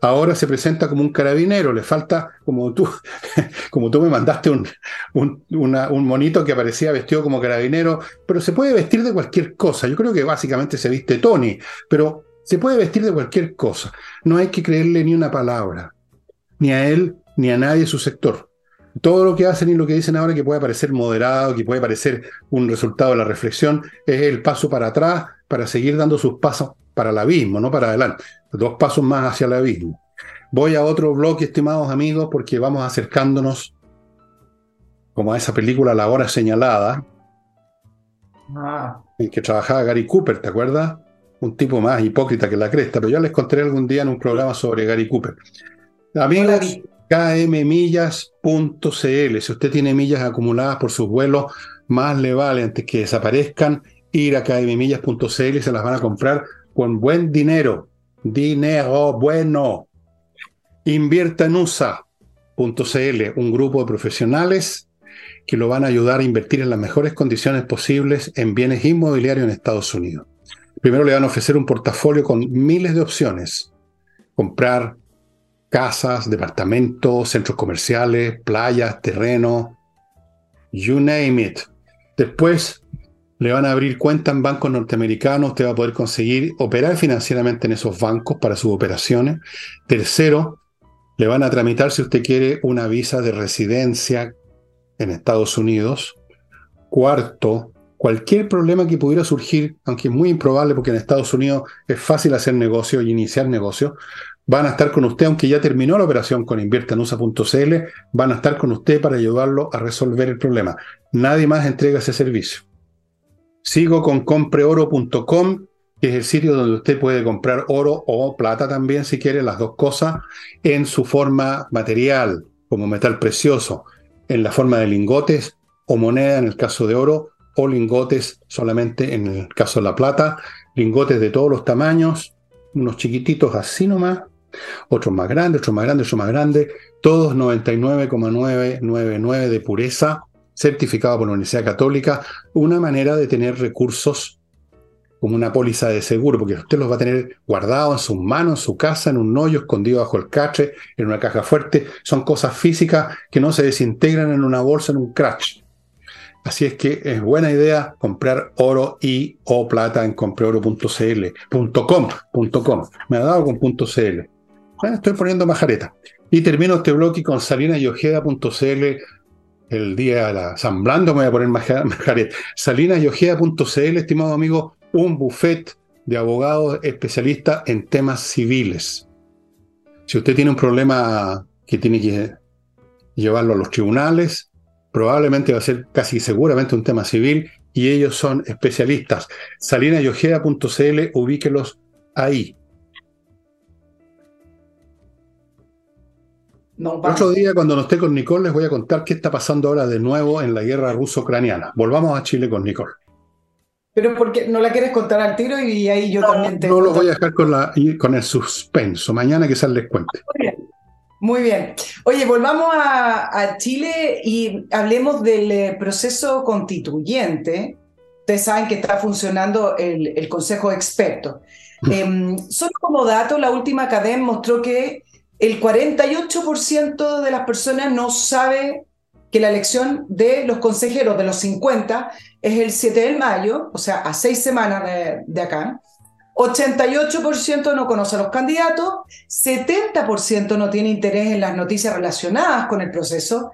Ahora se presenta como un carabinero, le falta, como tú, como tú me mandaste un, un monito que aparecía vestido como carabinero, pero se puede vestir de cualquier cosa. Yo creo que básicamente se viste Tony, pero se puede vestir de cualquier cosa. No hay que creerle ni una palabra ni a él ni a nadie de su sector. Todo lo que hacen y lo que dicen ahora que puede parecer moderado, que puede parecer un resultado de la reflexión, es el paso para atrás para seguir dando sus pasos para el abismo, no para adelante. Dos pasos más hacia el abismo. Voy a otro bloque, estimados amigos, porque vamos acercándonos como a esa película La Hora Señalada, Ah, en que trabajaba Gary Cooper, ¿te acuerdas? Un tipo más hipócrita que la cresta, pero ya les contaré algún día en un programa sobre Gary Cooper. Amigos, kmmillas.cl, si usted tiene millas acumuladas por sus vuelos, más le vale antes que desaparezcan ir a kmmillas.cl y se las van a comprar con buen dinero. Dinero bueno. Invierta en USA.cl, un grupo de profesionales que lo van a ayudar a invertir en las mejores condiciones posibles en bienes inmobiliarios en Estados Unidos. Primero le van a ofrecer un portafolio con miles de opciones. Comprar casas, departamentos, centros comerciales, playas, terreno, you name it. Después le van a abrir cuenta en bancos norteamericanos, usted va a poder conseguir operar financieramente en esos bancos para sus operaciones. Tercero, le van a tramitar si usted quiere una visa de residencia en Estados Unidos. Cuarto, cualquier problema que pudiera surgir, aunque es muy improbable porque en Estados Unidos es fácil hacer negocio y iniciar negocio, van a estar con usted, aunque ya terminó la operación con inviertanusa.cl, van a estar con usted para ayudarlo a resolver el problema. Nadie más entrega ese servicio. Sigo con compreoro.com, que es el sitio donde usted puede comprar oro o plata también, si quiere, las dos cosas, en su forma material, como metal precioso en la forma de lingotes o moneda en el caso de oro, o lingotes solamente en el caso de la plata, lingotes de todos los tamaños, unos chiquititos así nomás, otros más grandes, otros más grandes, otros más grandes, todos 99,999 de pureza, certificado por la Universidad Católica, una manera de tener recursos como una póliza de seguro, porque usted los va a tener guardados en sus manos, en su casa, en un hoyo, escondido bajo el catre, en una caja fuerte. Son cosas físicas que no se desintegran en una bolsa, en un crash. Así es que es buena idea comprar oro y o plata en compreoro.cl, .com, Me ha dado con .cl. Bueno, estoy poniendo majareta. Y termino este bloque con salinasyojeda.cl el día de la San Blando me voy a poner majareta. salinasyojeda.cl, estimado amigo, un buffet de abogados especialistas en temas civiles. Si usted tiene un problema que tiene que llevarlo a los tribunales, probablemente va a ser casi seguramente un tema civil y ellos son especialistas. Salinayojeda.cl, ubíquelos ahí. Otro día, cuando no esté con Nicole, les voy a contar qué está pasando ahora de nuevo en la guerra ruso-ucraniana. Volvamos a Chile con Nicole. Pero porque no la quieres contar al tiro y ahí yo también te. No lo voy a dejar con, la, con el suspenso. Mañana quizás les cuente. Muy bien. Muy bien. Oye, volvamos a, Chile y hablemos del eh, proceso constituyente. Ustedes saben que está funcionando el, Consejo de Expertos. Em, solo como dato, la última cadena mostró que el 48% de las personas no sabe que la elección de los consejeros de los 50 es el 7 de mayo, o sea, a seis semanas de, acá. 88% no conoce a los candidatos, 70% no tiene interés en las noticias relacionadas con el proceso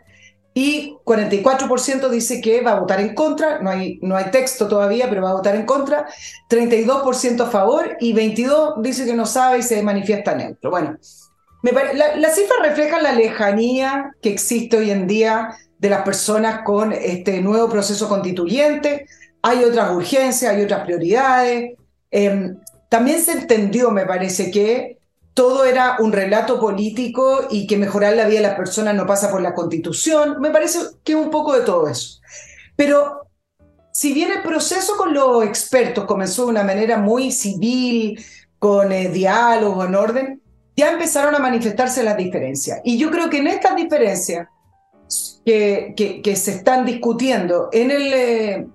y 44% dice que va a votar en contra, no hay, no hay texto todavía, pero va a votar en contra, 32% a favor y 22% dice que no sabe y se manifiesta neutro. Bueno, las cifras reflejan la lejanía que existe hoy en día de las personas con este nuevo proceso constituyente. Hay otras urgencias, hay otras prioridades. Em, también se entendió, me parece, que todo era un relato político y que mejorar la vida de las personas no pasa por la constitución. Me parece que un poco de todo eso. Pero si bien el proceso con los expertos comenzó de una manera muy civil, con eh, diálogo, en orden, ya empezaron a manifestarse las diferencias. Y yo creo que en estas diferencias que, que, se están discutiendo en el eh,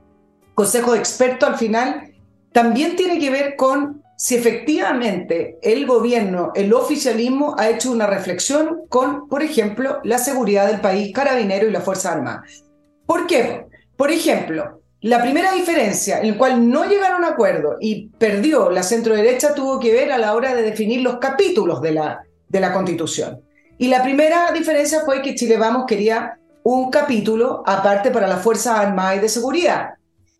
Consejo de Expertos al final, también tiene que ver con si efectivamente el gobierno, el oficialismo ha hecho una reflexión con, por ejemplo, la seguridad del país, carabinero y la Fuerza Armada. ¿Por qué? Por ejemplo, la primera diferencia en la cual no llegaron a acuerdo y perdió la centro derecha tuvo que ver a la hora de definir los capítulos de la, de la Constitución. Y la primera diferencia fue que Chile Vamos quería un capítulo aparte para las Fuerzas Armadas y de Seguridad.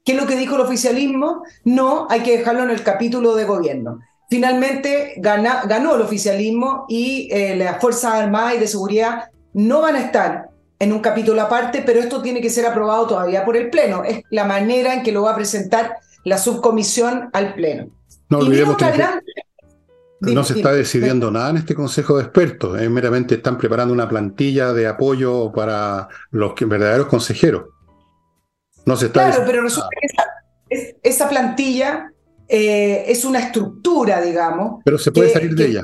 ¿Qué es lo que dijo el oficialismo? No, hay que dejarlo en el capítulo de gobierno. finalmente ganó el oficialismo y eh, las Fuerzas Armadas y de Seguridad no van a estar en un capítulo aparte, pero esto tiene que ser aprobado todavía por el Pleno. Es la manera en que lo va a presentar la subcomisión al Pleno. No olvidemos que no se está decidiendo nada en este Consejo de Expertos, eh, meramente están preparando una plantilla de apoyo para los verdaderos consejeros. No se está Claro, pero resulta que esa, plantilla eh, es una estructura, digamos. Pero se puede salir de ella.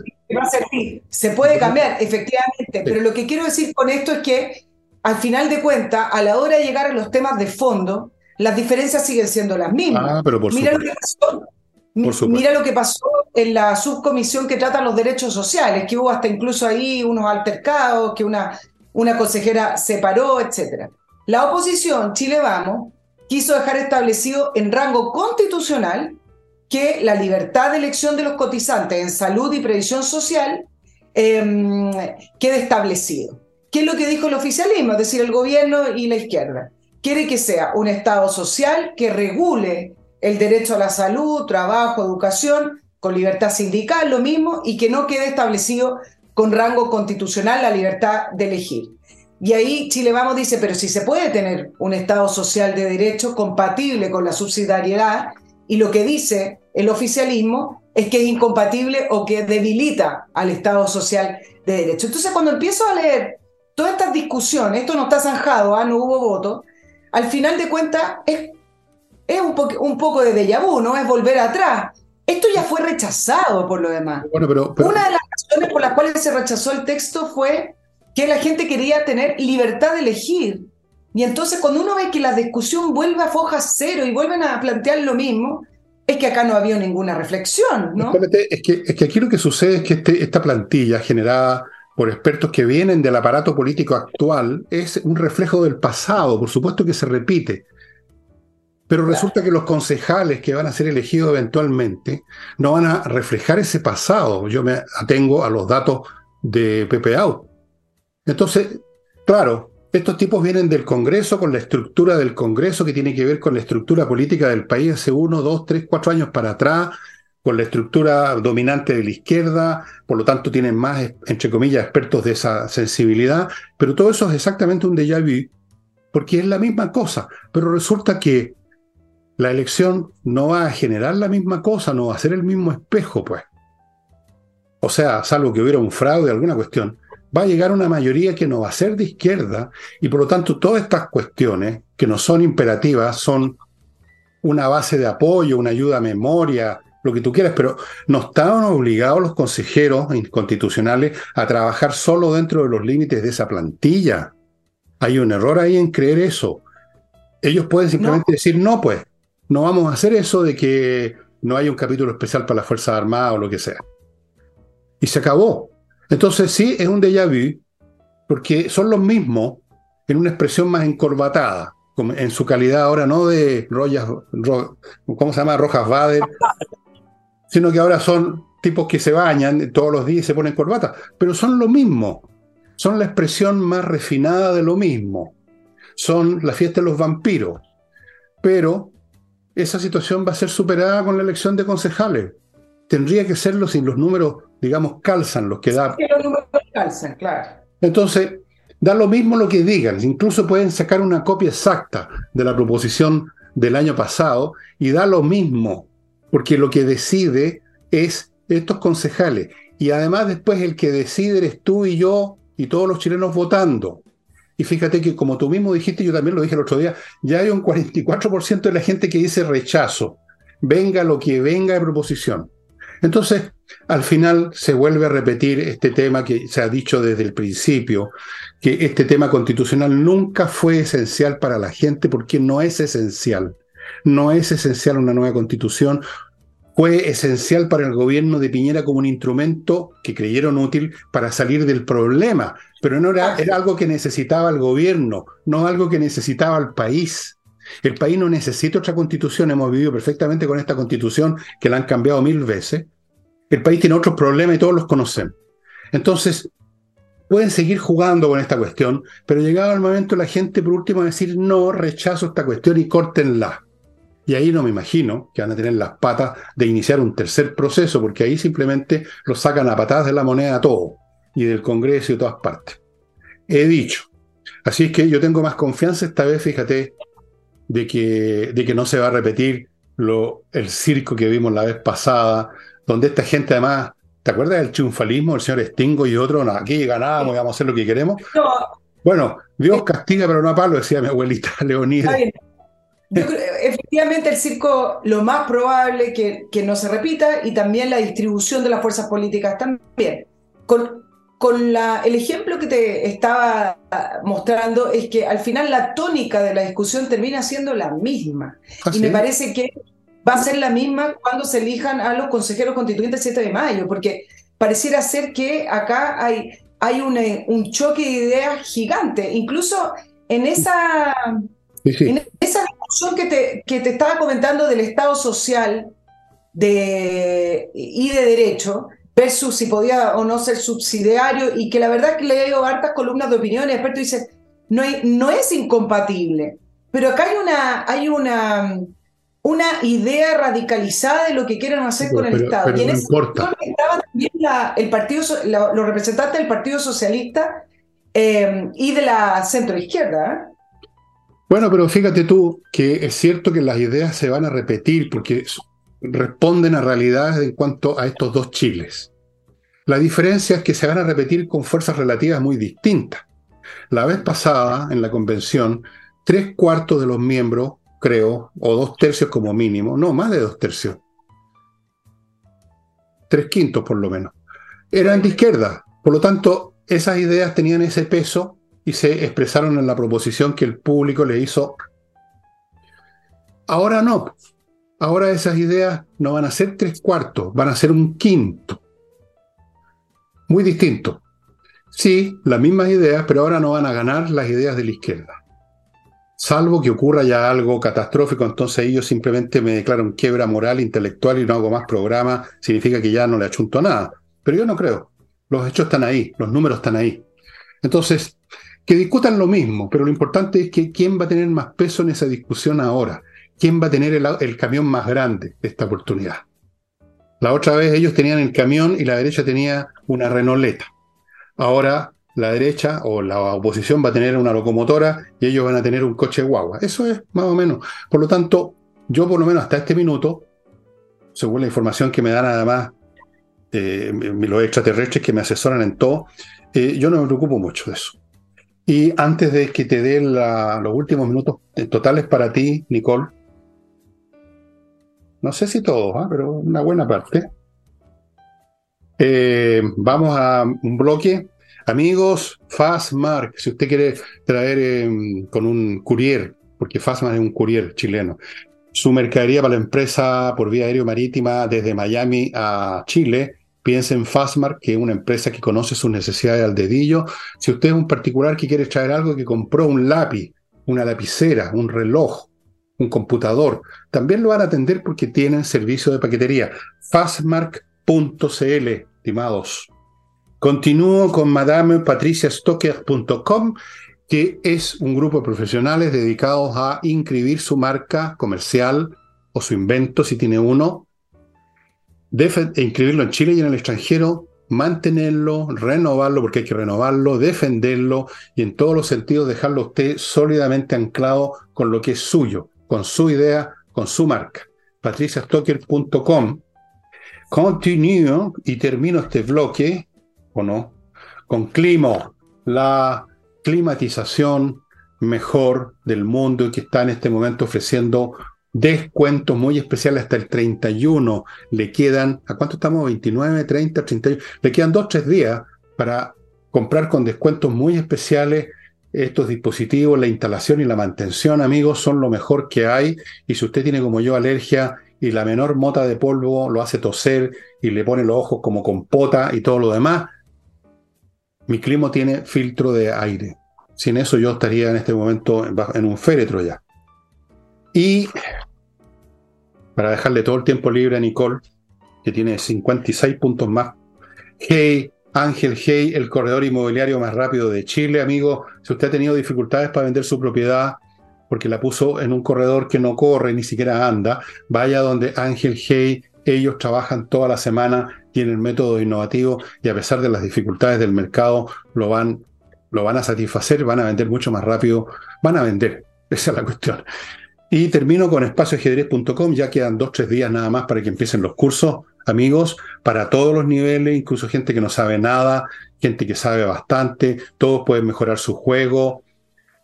Se puede cambiar, efectivamente, pero lo que quiero decir con esto es que al final de cuentas, a la hora de llegar a los temas de fondo, las diferencias siguen siendo las mismas. Ah, pero por mira, lo que pasó, mira lo que pasó en la subcomisión que trata los derechos sociales, que hubo hasta incluso ahí unos altercados, que una, una consejera se paró, etc. La oposición, Chile Vamos, quiso dejar establecido en rango constitucional que la libertad de elección de los cotizantes en salud y previsión social em, quede establecido. ¿Qué es lo que dijo el oficialismo? Es decir, el gobierno y la izquierda. Quiere que sea un Estado social que regule el derecho a la salud, trabajo, educación, con libertad sindical, lo mismo, y que no quede establecido con rango constitucional la libertad de elegir. Y ahí Chile Vamos dice, pero si se puede tener un Estado social de derecho compatible con la subsidiariedad, y lo que dice el oficialismo es que es incompatible o que debilita al Estado social de derecho. Entonces, cuando empiezo a leer todas estas discusiones, esto no está zanjado, ¿ah? no hubo voto, al final de cuentas es, es un, un, poco de déjà vu, ¿no? Es volver atrás. Esto ya fue rechazado por lo demás. Una de las razones por las cuales se rechazó el texto fue que la gente quería tener libertad de elegir. Y entonces cuando uno ve que la discusión vuelve a foja cero y vuelven a plantear lo mismo, es que acá no había ninguna reflexión, ¿no? Es que, es que aquí lo que sucede es que este, esta plantilla generada por expertos que vienen del aparato político actual es un reflejo del pasado, por supuesto que se repite. Pero resulta que los concejales que van a ser elegidos eventualmente no van a reflejar ese pasado. Yo me atengo a los datos de PPA. Entonces, claro, estos tipos vienen del Congreso con la estructura del Congreso que tiene que ver con la estructura política del país hace uno, dos, tres, cuatro años para atrás, con la estructura dominante de la izquierda, por lo tanto tienen más, entre comillas, expertos de esa sensibilidad, pero todo eso es exactamente un déjà vu, porque es la misma cosa, pero resulta que la elección no va a generar la misma cosa, no va a ser el mismo espejo, pues. O sea, salvo que hubiera un fraude, alguna cuestión, va a llegar una mayoría que no va a ser de izquierda y por lo tanto todas estas cuestiones que no son imperativas son una base de apoyo, una ayuda a memoria, lo que tú quieras, pero no estaban obligados los consejeros constitucionales a trabajar solo dentro de los límites de esa plantilla. Hay un error ahí en creer eso. Ellos pueden simplemente decir, no, pues, no vamos a hacer eso de que no hay un capítulo especial para las Fuerzas Armadas o lo que sea. Y se acabó. Entonces sí, es un déjà vu, porque son los mismos en una expresión más encorbatada, en su calidad ahora no de Royas, ¿cómo se llama? Rojas Bader, sino que ahora son tipos que se bañan todos los días y se ponen corbata, pero son lo mismo, son la expresión más refinada de lo mismo, son la fiesta de los vampiros, pero esa situación va a ser superada con la elección de concejales. Tendría que serlo si los números, digamos, calzan los que da. los números calzan, claro. Entonces, da lo mismo lo que digan, incluso pueden sacar una copia exacta de la proposición del año pasado y da lo mismo porque lo que decide es estos concejales. Y además después el que decide eres tú y yo y todos los chilenos votando. Y fíjate que como tú mismo dijiste, yo también lo dije el otro día, ya hay un 44% de la gente que dice rechazo, venga lo que venga de proposición. Entonces, al final se vuelve a repetir este tema que se ha dicho desde el principio, que este tema constitucional nunca fue esencial para la gente porque no es esencial. No es esencial una nueva constitución, fue esencial para el gobierno de Piñera como un instrumento que creyeron útil para salir del problema, pero no era, era algo que necesitaba el gobierno, no algo que necesitaba el país. El país no necesita otra constitución, hemos vivido perfectamente con esta constitución que la han cambiado mil veces. El país tiene otros problemas y todos los conocen. Entonces, pueden seguir jugando con esta cuestión, pero llegado el momento la gente por último a decir no, rechazo esta cuestión y córtenla. Y ahí no me imagino que van a tener las patas de iniciar un tercer proceso, porque ahí simplemente lo sacan a patadas de la moneda todo, y del Congreso y de todas partes. He dicho. Así es que yo tengo más confianza esta vez, fíjate, de que, de que no se va a repetir lo, el circo que vimos la vez pasada, donde esta gente además, ¿te acuerdas del triunfalismo, el señor Stingo y otro? No, aquí ganamos, vamos a hacer lo que queremos. Bueno, Dios castiga, pero no a palo, decía mi abuelita Leonida. Efectivamente, el circo, lo más probable que, que no se repita y también la distribución de las fuerzas políticas también. Con, con la, el ejemplo que te estaba mostrando es que al final la tónica de la discusión termina siendo la misma. ¿Ah, y me parece que va a ser la misma cuando se elijan a los consejeros constituyentes el 7 de mayo, porque pareciera ser que acá hay hay un choque de ideas gigante. Incluso en esa, En esa discusión que te, que te estaba comentando del Estado social de, y de derecho, versus si podía o no ser subsidiario, y que la verdad que leo hartas columnas de opiniones, expertos dicen, no, no es incompatible, pero acá hay una, hay una, una idea radicalizada de lo que quieren hacer con el Estado. y en ese estaba también el partido, los representantes del Partido Socialista eh, y de la centroizquierda. Bueno, pero fíjate tú que es cierto que las ideas se van a repetir porque responden a realidades en cuanto a estos dos Chiles. La diferencia es que se van a repetir con fuerzas relativas muy distintas. La vez pasada, en la convención, tres cuartos de los miembros creo, o dos tercios como mínimo, no, más de dos tercios. Tres quintos por lo menos. Eran de izquierda. Por lo tanto, esas ideas tenían ese peso y se expresaron en la proposición que el público le hizo. Ahora no. Ahora esas ideas no van a ser tres cuartos, van a ser un quinto. Muy distinto. Sí, las mismas ideas, pero ahora no van a ganar las ideas de la izquierda salvo que ocurra ya algo catastrófico, entonces ellos simplemente me declaran quiebra moral, intelectual y no hago más programa, significa que ya no le achunto nada. Pero yo no creo. Los hechos están ahí, los números están ahí. Entonces, que discutan lo mismo, pero lo importante es que quién va a tener más peso en esa discusión ahora, quién va a tener el, camión más grande de esta oportunidad. La otra vez ellos tenían el camión y la derecha tenía una renoleta. Ahora la derecha o la oposición va a tener una locomotora y ellos van a tener un coche guagua. Eso es más o menos. Por lo tanto, yo por lo menos hasta este minuto, según la información que me dan además eh, los extraterrestres que me asesoran en todo, eh, yo no me preocupo mucho de eso. Y antes de que te dé los últimos minutos totales para ti, Nicole, no sé si todos, ¿ah? pero una buena parte, eh, vamos a un bloque. Amigos, Fastmark, si usted quiere traer em, con un courier, porque Fastmark es un courier chileno, su mercadería para la empresa por vía aéreo marítima desde Miami a Chile, piense en Fastmark, que es una empresa que conoce sus necesidades al dedillo. Si usted es un particular que quiere traer algo, que compró un lápiz, una lapicera, un reloj, un computador, también lo van a atender porque tienen servicio de paquetería. Fastmark.cl, estimados. Continúo con madamepatriciastocker.com, que es un grupo de profesionales dedicados a inscribir su marca comercial o su invento, si tiene uno, e inscribirlo en Chile y en el extranjero, mantenerlo, renovarlo, porque hay que renovarlo, defenderlo y en todos los sentidos dejarlo usted sólidamente anclado con lo que es suyo, con su idea, con su marca. patriciastocker.com. Continúo y termino este bloque ¿o no? Con Climo, la climatización mejor del mundo que está en este momento ofreciendo descuentos muy especiales hasta el 31. Le quedan, ¿a cuánto estamos? 29, 30, 31. Le quedan dos, tres días para comprar con descuentos muy especiales estos dispositivos, la instalación y la mantención, amigos, son lo mejor que hay. Y si usted tiene como yo alergia y la menor mota de polvo lo hace toser y le pone los ojos como compota y todo lo demás, mi clima tiene filtro de aire. Sin eso yo estaría en este momento en un féretro ya. Y para dejarle todo el tiempo libre a Nicole, que tiene 56 puntos más. Hey, Ángel Hey, el corredor inmobiliario más rápido de Chile, amigo. Si usted ha tenido dificultades para vender su propiedad, porque la puso en un corredor que no corre, ni siquiera anda. Vaya donde Ángel Hey, ellos trabajan toda la semana, tienen métodos innovativos y a pesar de las dificultades del mercado, lo van, lo van a satisfacer, van a vender mucho más rápido, van a vender. Esa es la cuestión. Y termino con espacioajedrez.com, ya quedan dos, tres días nada más para que empiecen los cursos, amigos, para todos los niveles, incluso gente que no sabe nada, gente que sabe bastante, todos pueden mejorar su juego.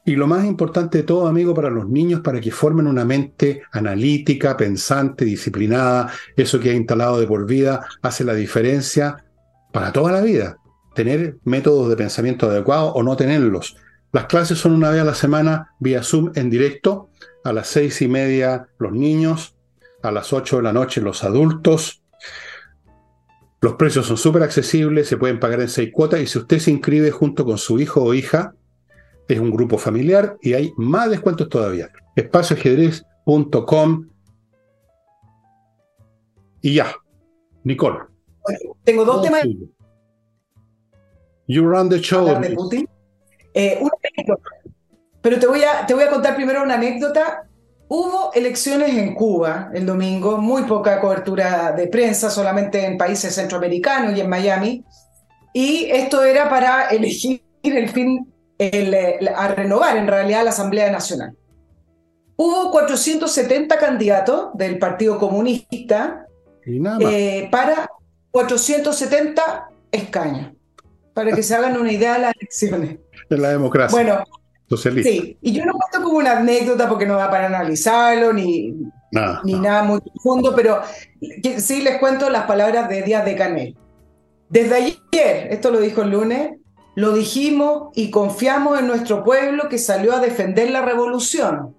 Y lo más importante de todo, amigo, para los niños, para que formen una mente analítica, pensante, disciplinada, eso que ha instalado de por vida, hace la diferencia para toda la vida. Tener métodos de pensamiento adecuados o no tenerlos. Las clases son una vez a la semana vía Zoom en directo, a las seis y media los niños, a las ocho de la noche los adultos. Los precios son súper accesibles, se pueden pagar en seis cuotas y si usted se inscribe junto con su hijo o hija, es un grupo familiar y hay más descuentos todavía. Espacioajedrez.com y ya. Nicole. tengo dos temas. You run the show. Eh, pero te voy, a, te voy a contar primero una anécdota. Hubo elecciones en Cuba el domingo, muy poca cobertura de prensa, solamente en países centroamericanos y en Miami. Y esto era para elegir el fin, a renovar en realidad la Asamblea Nacional. Hubo 470 candidatos del Partido Comunista eh, para 470 escaños, para que se hagan una idea de las elecciones de la democracia. Bueno, sí, y yo no cuento como una anécdota porque no da para analizarlo ni nada, ni nada muy profundo, pero sí les cuento las palabras de Díaz de Canel. Desde ayer, esto lo dijo el lunes, lo dijimos y confiamos en nuestro pueblo que salió a defender la revolución.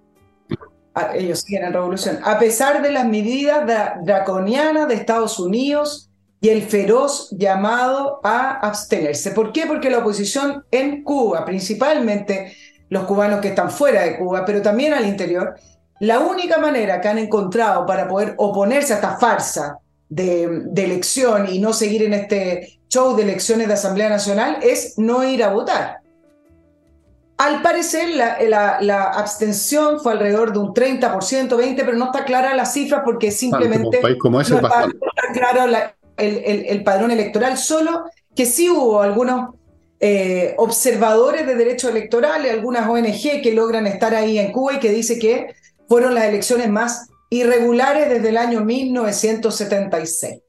Ellos siguen en revolución. A pesar de las medidas draconianas de Estados Unidos y el feroz llamado a abstenerse. ¿Por qué? Porque la oposición en Cuba, principalmente los cubanos que están fuera de Cuba, pero también al interior, la única manera que han encontrado para poder oponerse a esta farsa de, elección y no seguir en este show de elecciones de Asamblea Nacional es no ir a votar. Al parecer, la, abstención fue alrededor de un 30%, 20%, pero no está clara la cifra porque simplemente como, no, está, clara la, el, padrón electoral, solo que sí hubo algunos eh, observadores de derechos electorales, algunas ONG que logran estar ahí en Cuba y que dice que fueron las elecciones más irregulares desde el año 1976.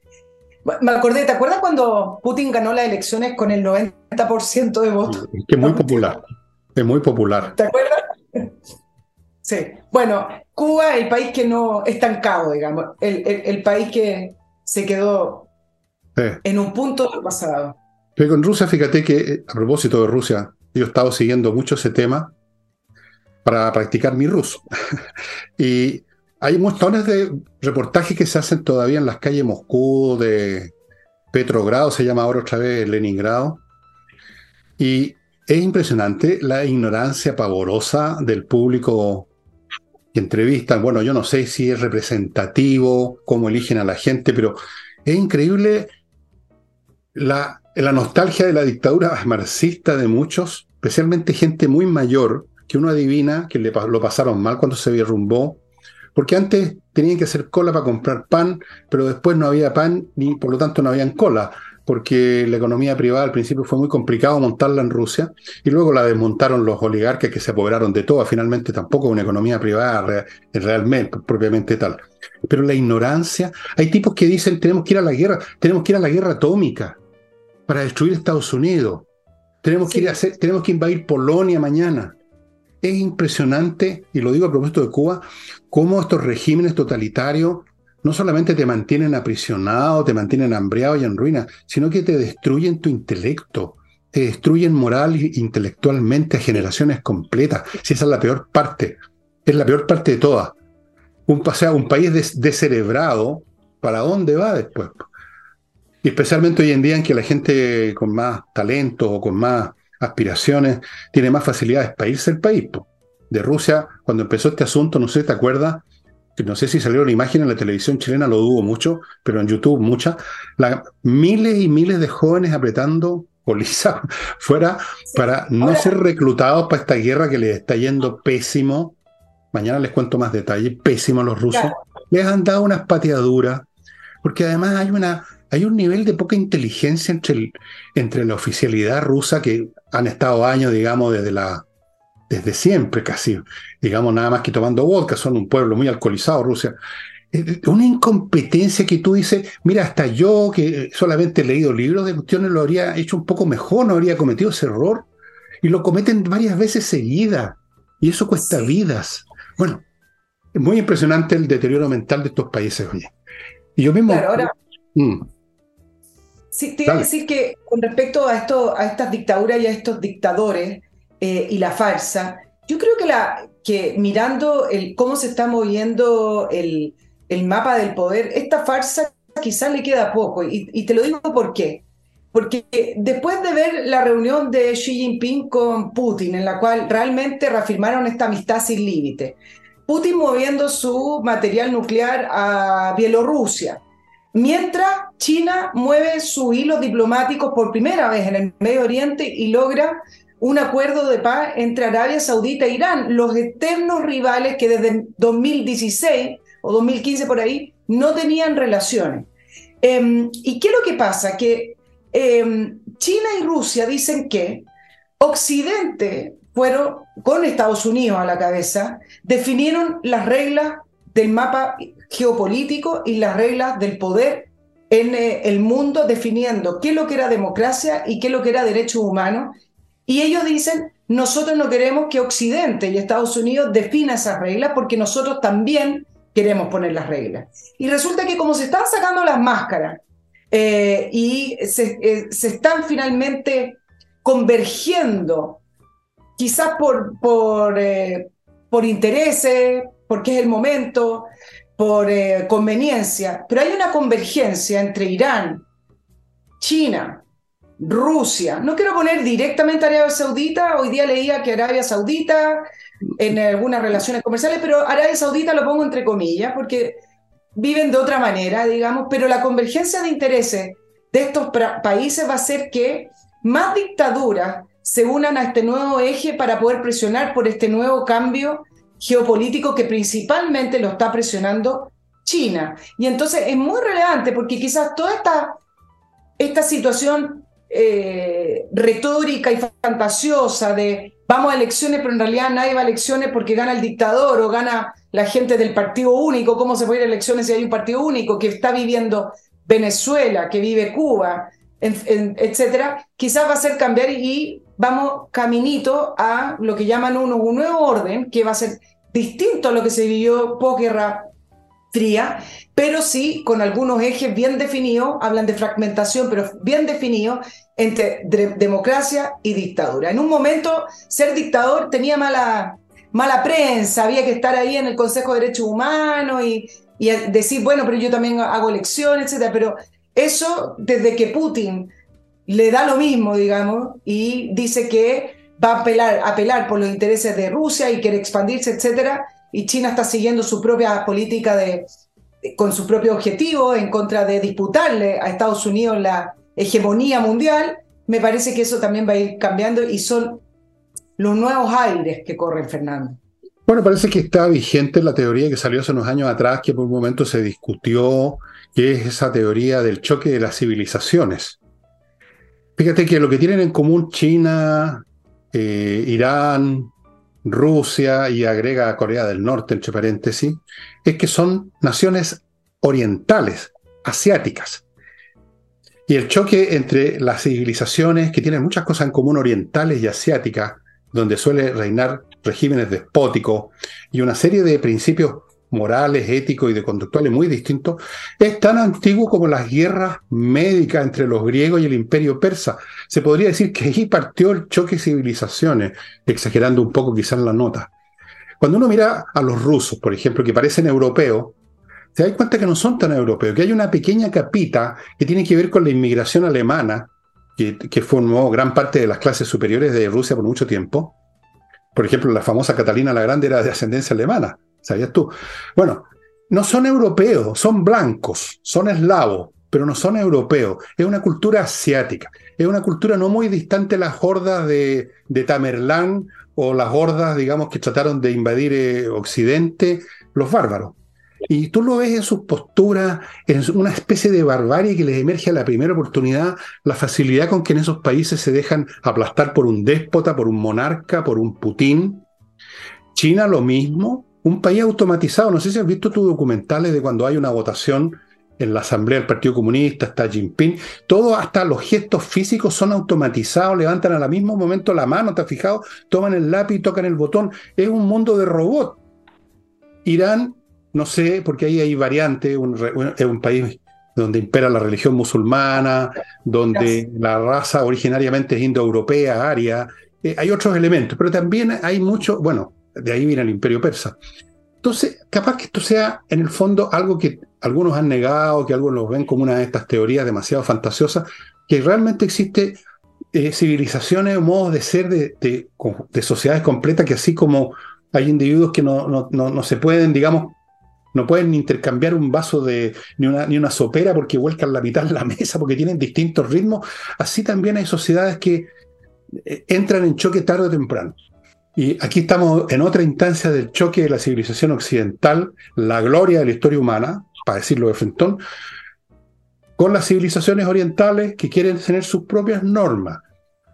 Me acordé, ¿te acuerdas cuando Putin ganó las elecciones con el 90% de votos? Es que muy popular, es muy popular. ¿Te acuerdas? Sí. Bueno, Cuba, el país que no estancado, digamos, el país que se quedó en un punto del pasado. Pero con Rusia, fíjate que, eh, a propósito de Rusia, yo he estado siguiendo mucho ese tema para practicar mi ruso. y hay montones de reportajes que se hacen todavía en las calles de Moscú, de Petrogrado, se llama ahora otra vez Leningrado. Y es impresionante la ignorancia pavorosa del público que entrevistan. Bueno, yo no sé si es representativo, cómo eligen a la gente, pero es increíble la, nostalgia de la dictadura marxista de muchos, especialmente gente muy mayor, que uno adivina que le, lo pasaron mal cuando se derrumbó, porque antes tenían que hacer cola para comprar pan, pero después no había pan ni por lo tanto no habían cola, porque la economía privada al principio fue muy complicado montarla en Rusia y luego la desmontaron los oligarcas que se apoderaron de todo, finalmente tampoco una economía privada realmente, propiamente tal. Pero la ignorancia, hay tipos que dicen tenemos que ir a la guerra, tenemos que ir a la guerra atómica para destruir Estados Unidos. Tenemos, que ir a hacer, tenemos que invadir Polonia mañana. Es impresionante, y lo digo a propósito de Cuba, cómo estos regímenes totalitarios no solamente te mantienen aprisionado, te mantienen hambriado y en ruina, sino que te destruyen tu intelecto, te destruyen moral e intelectualmente a generaciones completas. Si esa es la peor parte, es la peor parte de todas. Un, o un país descerebrado, ¿para dónde va después? Y especialmente hoy en día en que la gente con más talento o con más aspiraciones tiene más facilidades para irse al país. De Rusia, cuando empezó este asunto, no sé, ¿te acuerdas? No sé si salió una imagen en la televisión chilena, lo dudo mucho, pero en YouTube mucha. miles y miles de jóvenes apretando colisa fuera para no ser reclutados para esta guerra que les está yendo pésimo mañana les cuento más detalles, pésimos los rusos, les han dado unas pateaduras, porque además hay, una, hay un nivel de poca inteligencia entre, el, entre la oficialidad rusa que han estado años, digamos, desde la desde siempre casi, digamos, nada más que tomando vodka, son un pueblo muy alcoholizado, Rusia. Una incompetencia que tú dices, mira, hasta yo que solamente he leído libros de cuestiones lo habría hecho un poco mejor, no habría cometido ese error. Y lo cometen varias veces seguida. Y eso cuesta vidas. Bueno, es muy impresionante el deterioro mental de estos países, oye. Y yo mismo. Claro, ahora. Mm. Sí, te iba a decir que con respecto a, esto, a estas dictaduras y a estos dictadores eh, y la farsa, yo creo que, la, que mirando el, cómo se está moviendo el, el mapa del poder, esta farsa quizás le queda poco. Y, y, te lo digo por qué. Porque después de ver la reunión de Xi Jinping con Putin, en la cual realmente reafirmaron esta amistad sin límite, Putin moviendo su material nuclear a Bielorrusia, mientras China mueve sus hilos diplomáticos por primera vez en el Medio Oriente y logra un acuerdo de paz entre Arabia Saudita e Irán, los eternos rivales que desde 2016 o 2015 por ahí no tenían relaciones. Em, ¿Y qué es lo que pasa? Que em, China y Rusia dicen que Occidente fueron, con Estados Unidos a la cabeza, definieron las reglas del mapa geopolítico y las reglas del poder en eh, el mundo, definiendo qué es lo que era democracia y qué es lo que era derechos humanos. Y ellos dicen, nosotros no queremos que Occidente y Estados Unidos defina esas reglas porque nosotros también queremos poner las reglas. Y resulta que como se están sacando las máscaras eh, y se, eh, se están finalmente convergiendo quizás por, por, por intereses, porque es el momento, por eh, conveniencia, pero hay una convergencia entre Irán, China, Rusia. No quiero poner directamente Arabia Saudita, hoy día leía que Arabia Saudita en algunas relaciones comerciales, pero Arabia Saudita lo pongo entre comillas, porque viven de otra manera, digamos, pero la convergencia de intereses de estos países va a hacer que más dictaduras se unan a este nuevo eje para poder presionar por este nuevo cambio geopolítico que principalmente lo está presionando China. Y entonces es muy relevante porque quizás toda esta, esta situación eh, retórica y fantasiosa de vamos a elecciones, pero en realidad nadie va a elecciones porque gana el dictador o gana la gente del partido único, cómo se puede ir a elecciones si hay un partido único que está viviendo Venezuela, que vive Cuba, etcétera, quizás va a ser cambiar y vamos caminito a lo que llaman uno un nuevo orden, que va a ser distinto a lo que se vivió posguerra fría, pero sí con algunos ejes bien definidos, hablan de fragmentación, pero bien definidos entre democracia y dictadura. En un momento, ser dictador tenía mala, mala prensa, había que estar ahí en el Consejo de Derechos Humanos y, y decir, bueno, pero yo también hago elecciones, etcétera, pero eso desde que Putin le da lo mismo, digamos, y dice que va a apelar, apelar por los intereses de Rusia y quiere expandirse, etcétera, y China está siguiendo su propia política de, con su propio objetivo en contra de disputarle a Estados Unidos la hegemonía mundial, me parece que eso también va a ir cambiando y son los nuevos aires que corren, Fernando. Bueno, parece que está vigente la teoría que salió hace unos años atrás, que por un momento se discutió, que es esa teoría del choque de las civilizaciones. Fíjate que lo que tienen en común China, eh, Irán, Rusia y agrega Corea del Norte, entre paréntesis, es que son naciones orientales, asiáticas. Y el choque entre las civilizaciones que tienen muchas cosas en común orientales y asiáticas, donde suele reinar regímenes despóticos y una serie de principios morales, éticos y de conductuales muy distintos, es tan antiguo como las guerras médicas entre los griegos y el imperio persa. Se podría decir que ahí partió el choque de civilizaciones, exagerando un poco quizás la nota. Cuando uno mira a los rusos, por ejemplo, que parecen europeos, se da cuenta que no son tan europeos, que hay una pequeña capita que tiene que ver con la inmigración alemana, que, que formó gran parte de las clases superiores de Rusia por mucho tiempo. Por ejemplo, la famosa Catalina la Grande era de ascendencia alemana. ¿Sabías tú? Bueno, no son europeos, son blancos, son eslavos, pero no son europeos. Es una cultura asiática. Es una cultura no muy distante de las hordas de, de Tamerlán o las hordas, digamos, que trataron de invadir eh, Occidente, los bárbaros. Y tú lo ves en sus posturas, en una especie de barbarie que les emerge a la primera oportunidad, la facilidad con que en esos países se dejan aplastar por un déspota, por un monarca, por un Putin. China lo mismo, un país automatizado. No sé si has visto tus documentales de cuando hay una votación en la Asamblea del Partido Comunista, está Jinping, todo, hasta los gestos físicos son automatizados, levantan al mismo momento la mano, ¿te has fijado? Toman el lápiz, tocan el botón. Es un mundo de robot. Irán no sé, porque ahí hay variantes, es un país donde impera la religión musulmana, donde la raza originariamente es indoeuropea, aria, eh, hay otros elementos, pero también hay mucho, bueno, de ahí viene el imperio persa. Entonces, capaz que esto sea en el fondo algo que algunos han negado, que algunos ven como una de estas teorías demasiado fantasiosas, que realmente existe eh, civilizaciones o modos de ser de, de, sociedades completas que así como hay individuos que no, no, no se pueden, digamos, no pueden intercambiar un vaso de ni una, ni una sopera porque vuelcan la mitad en la mesa, porque tienen distintos ritmos. Así también hay sociedades que eh, entran en choque tarde o temprano. Y aquí estamos en otra instancia del choque de la civilización occidental, la gloria de la historia humana, para decirlo de Fentón, con las civilizaciones orientales que quieren tener sus propias normas.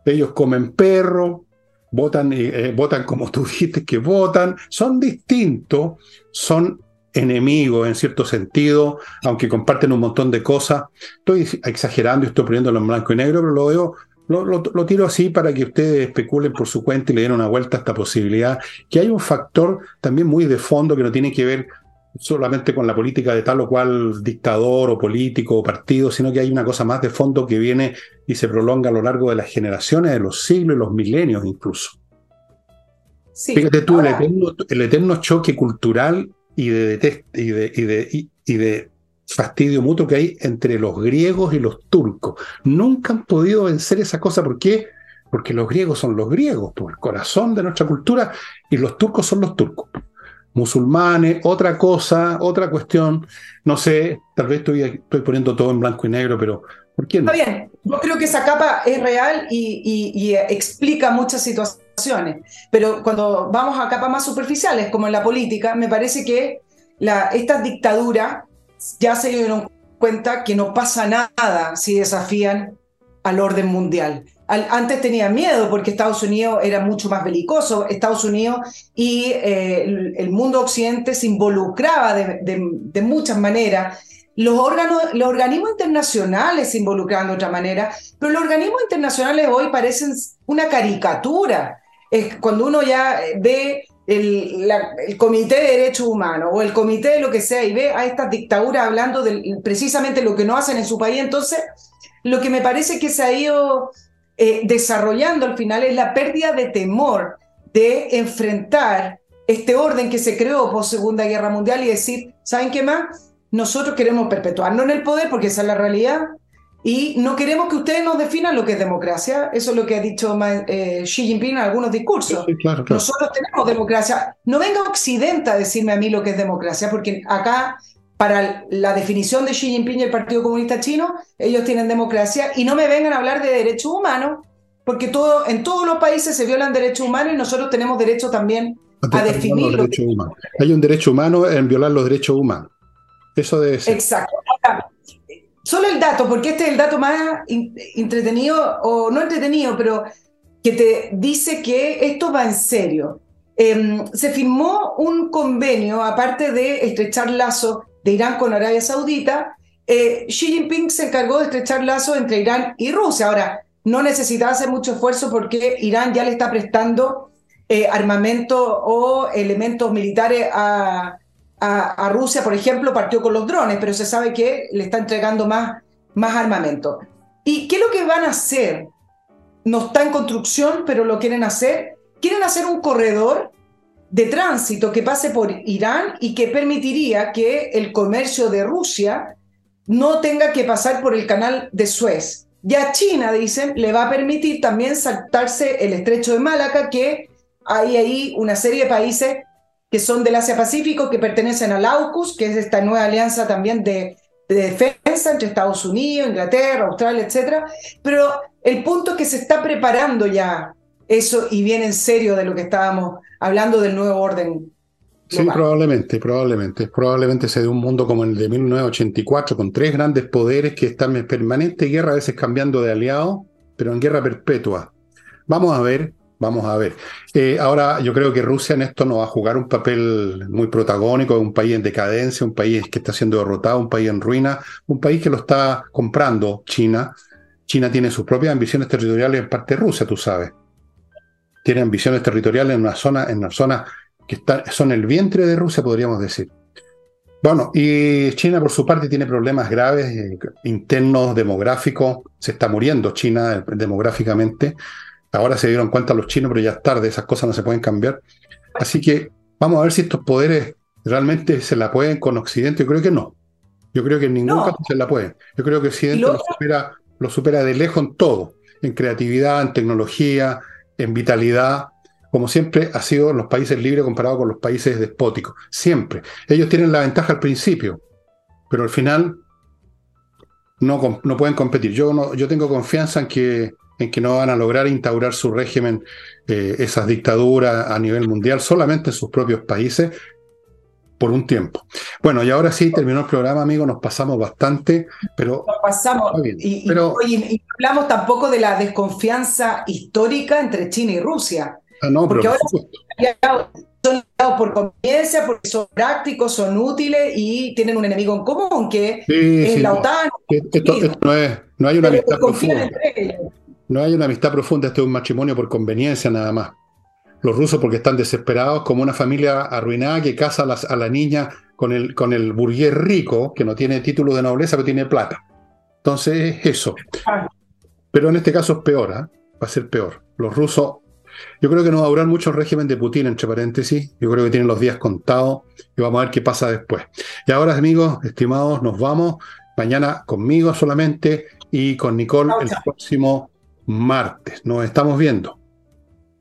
Ellos comen perro, votan, eh, votan como tú dijiste que votan, son distintos, son enemigos en cierto sentido, aunque comparten un montón de cosas. Estoy exagerando y estoy poniéndolo en blanco y negro, pero lo veo, lo, tiro así para que ustedes especulen por su cuenta y le den una vuelta a esta posibilidad, que hay un factor también muy de fondo que no tiene que ver solamente con la política de tal o cual dictador o político o partido, sino que hay una cosa más de fondo que viene y se prolonga a lo largo de las generaciones, de los siglos y los milenios incluso. Fíjate tú, el eterno choque cultural y de, y de, y de, y, de fastidio mutuo que hay entre los griegos y los turcos. Nunca han podido vencer esa cosa. ¿Por qué? Porque los griegos son los griegos, por el corazón de nuestra cultura, y los turcos son los turcos. Musulmanes, otra cosa, otra cuestión. No sé, tal vez estoy, estoy poniendo todo en blanco y negro, pero ¿por qué no? Está bien, yo creo que esa capa es real y, explica muchas situaciones pero cuando vamos a capas más superficiales, como en la política, me parece que la, estas dictaduras ya se dieron cuenta que no pasa nada si desafían al orden mundial. antes tenían miedo porque Estados Unidos era mucho más belicoso, Estados Unidos y eh, el, mundo occidente se involucraba de, muchas maneras. Los, órganos, los organismos internacionales se involucraban de otra manera, pero los organismos internacionales hoy parecen una caricatura es cuando uno ya ve el, Comité de Derechos Humanos o el Comité de lo que sea y ve a estas dictaduras hablando de precisamente lo que no hacen en su país, entonces lo que me parece que se ha ido eh, desarrollando al final es la pérdida de temor de enfrentar este orden que se creó por Segunda Guerra Mundial y decir, ¿saben qué más? Nosotros queremos perpetuarnos en el poder porque esa es la realidad, y no queremos que ustedes nos definan lo que es democracia. Eso es lo que ha dicho eh, Xi Jinping en algunos discursos. Nosotros tenemos democracia. No venga Occidente a decirme a mí lo que es democracia, porque acá, para la definición de Xi Jinping y el Partido Comunista Chino, ellos tienen democracia y no me vengan a hablar de derechos humanos, porque todo, en todos los países se violan derechos humanos y nosotros tenemos derecho también a, definir. Hay un derecho humano en violar los derechos humanos. Eso debe ser. Exacto. Solo el dato, porque este es el dato más entretenido, o no entretenido, pero que te dice que esto va en serio. Em, se firmó un convenio, aparte de estrechar lazos de Irán con Arabia Saudita, eh, Xi Jinping se encargó de estrechar lazos entre Irán y Rusia. Ahora, no necesitaba hacer mucho esfuerzo porque Irán ya le está prestando eh, armamento o elementos militares a, a, Rusia, por ejemplo, partió con los drones, pero se sabe que le está entregando más, más armamento. ¿Y qué es lo que van a hacer? No está en construcción, pero lo quieren hacer. Quieren hacer un corredor de tránsito que pase por Irán y que permitiría que el comercio de Rusia no tenga que pasar por el canal de Suez. Ya China, dicen, le va a permitir también saltarse el estrecho de Malaca, que hay ahí una serie de países que son del Asia-Pacífico, que pertenecen al AUKUS, que es esta nueva alianza también de, defensa entre Estados Unidos, Inglaterra, Australia, etc. Pero el punto es que se está preparando ya eso y bien en serio de lo que estábamos hablando del nuevo orden. Sí, probablemente, probablemente. Probablemente sea de un mundo como el de 1984, con tres grandes poderes que están en permanente guerra, a veces cambiando de aliado, pero en guerra perpetua. Vamos a ver, vamos a ver. Eh, ahora, yo creo que Rusia en esto no va a jugar un papel muy protagónico, un país en decadencia, un país que está siendo derrotado, un país en ruina, un país que lo está comprando China. China tiene sus propias ambiciones territoriales en parte de Rusia, tú sabes. Tiene ambiciones territoriales en una zona, en una zona que son el vientre de Rusia, podríamos decir. Bueno, y China por su parte tiene problemas graves eh, internos, demográficos, se está muriendo China eh, demográficamente. Ahora se dieron cuenta los chinos, pero ya es tarde, esas cosas no se pueden cambiar. Así que vamos a ver si estos poderes realmente se la pueden con Occidente. Yo creo que no. Yo creo que en ningún caso se la pueden. Yo creo que Occidente lo supera, lo supera de lejos en todo, en creatividad, en tecnología, en vitalidad como siempre ha sido los países libres comparados con los países despóticos. Siempre. Ellos tienen la ventaja al principio, pero al final no, no pueden competir. Yo, no, yo tengo confianza en que, en que no van a lograr instaurar su régimen, eh, esas dictaduras a nivel mundial, solamente en sus propios países, por un tiempo. Bueno, y ahora sí terminó el programa, amigo, nos pasamos bastante, pero... Nos pasamos, y, y, hablamos tampoco de la desconfianza histórica entre China y Rusia. Ah, no, porque ahora son por conveniencia, porque son prácticos, son útiles y tienen un enemigo en común, que es la OTAN. Esto, no, es, no hay una amistad profunda. No hay una amistad profunda, esto es un matrimonio por conveniencia nada más. Los rusos porque están desesperados, como una familia arruinada que casa a, la niña con el, con el burgués rico, que no tiene título de nobleza, pero tiene plata. Entonces, eso. Ah. Pero en este caso es peor, ¿ah? va a ser peor. Los rusos yo creo que no va a durar mucho el régimen de Putin, entre paréntesis. Yo creo que tienen los días contados y vamos a ver qué pasa después. Y ahora, amigos, estimados, nos vamos. Mañana conmigo solamente y con Nicole el próximo martes. Nos estamos viendo.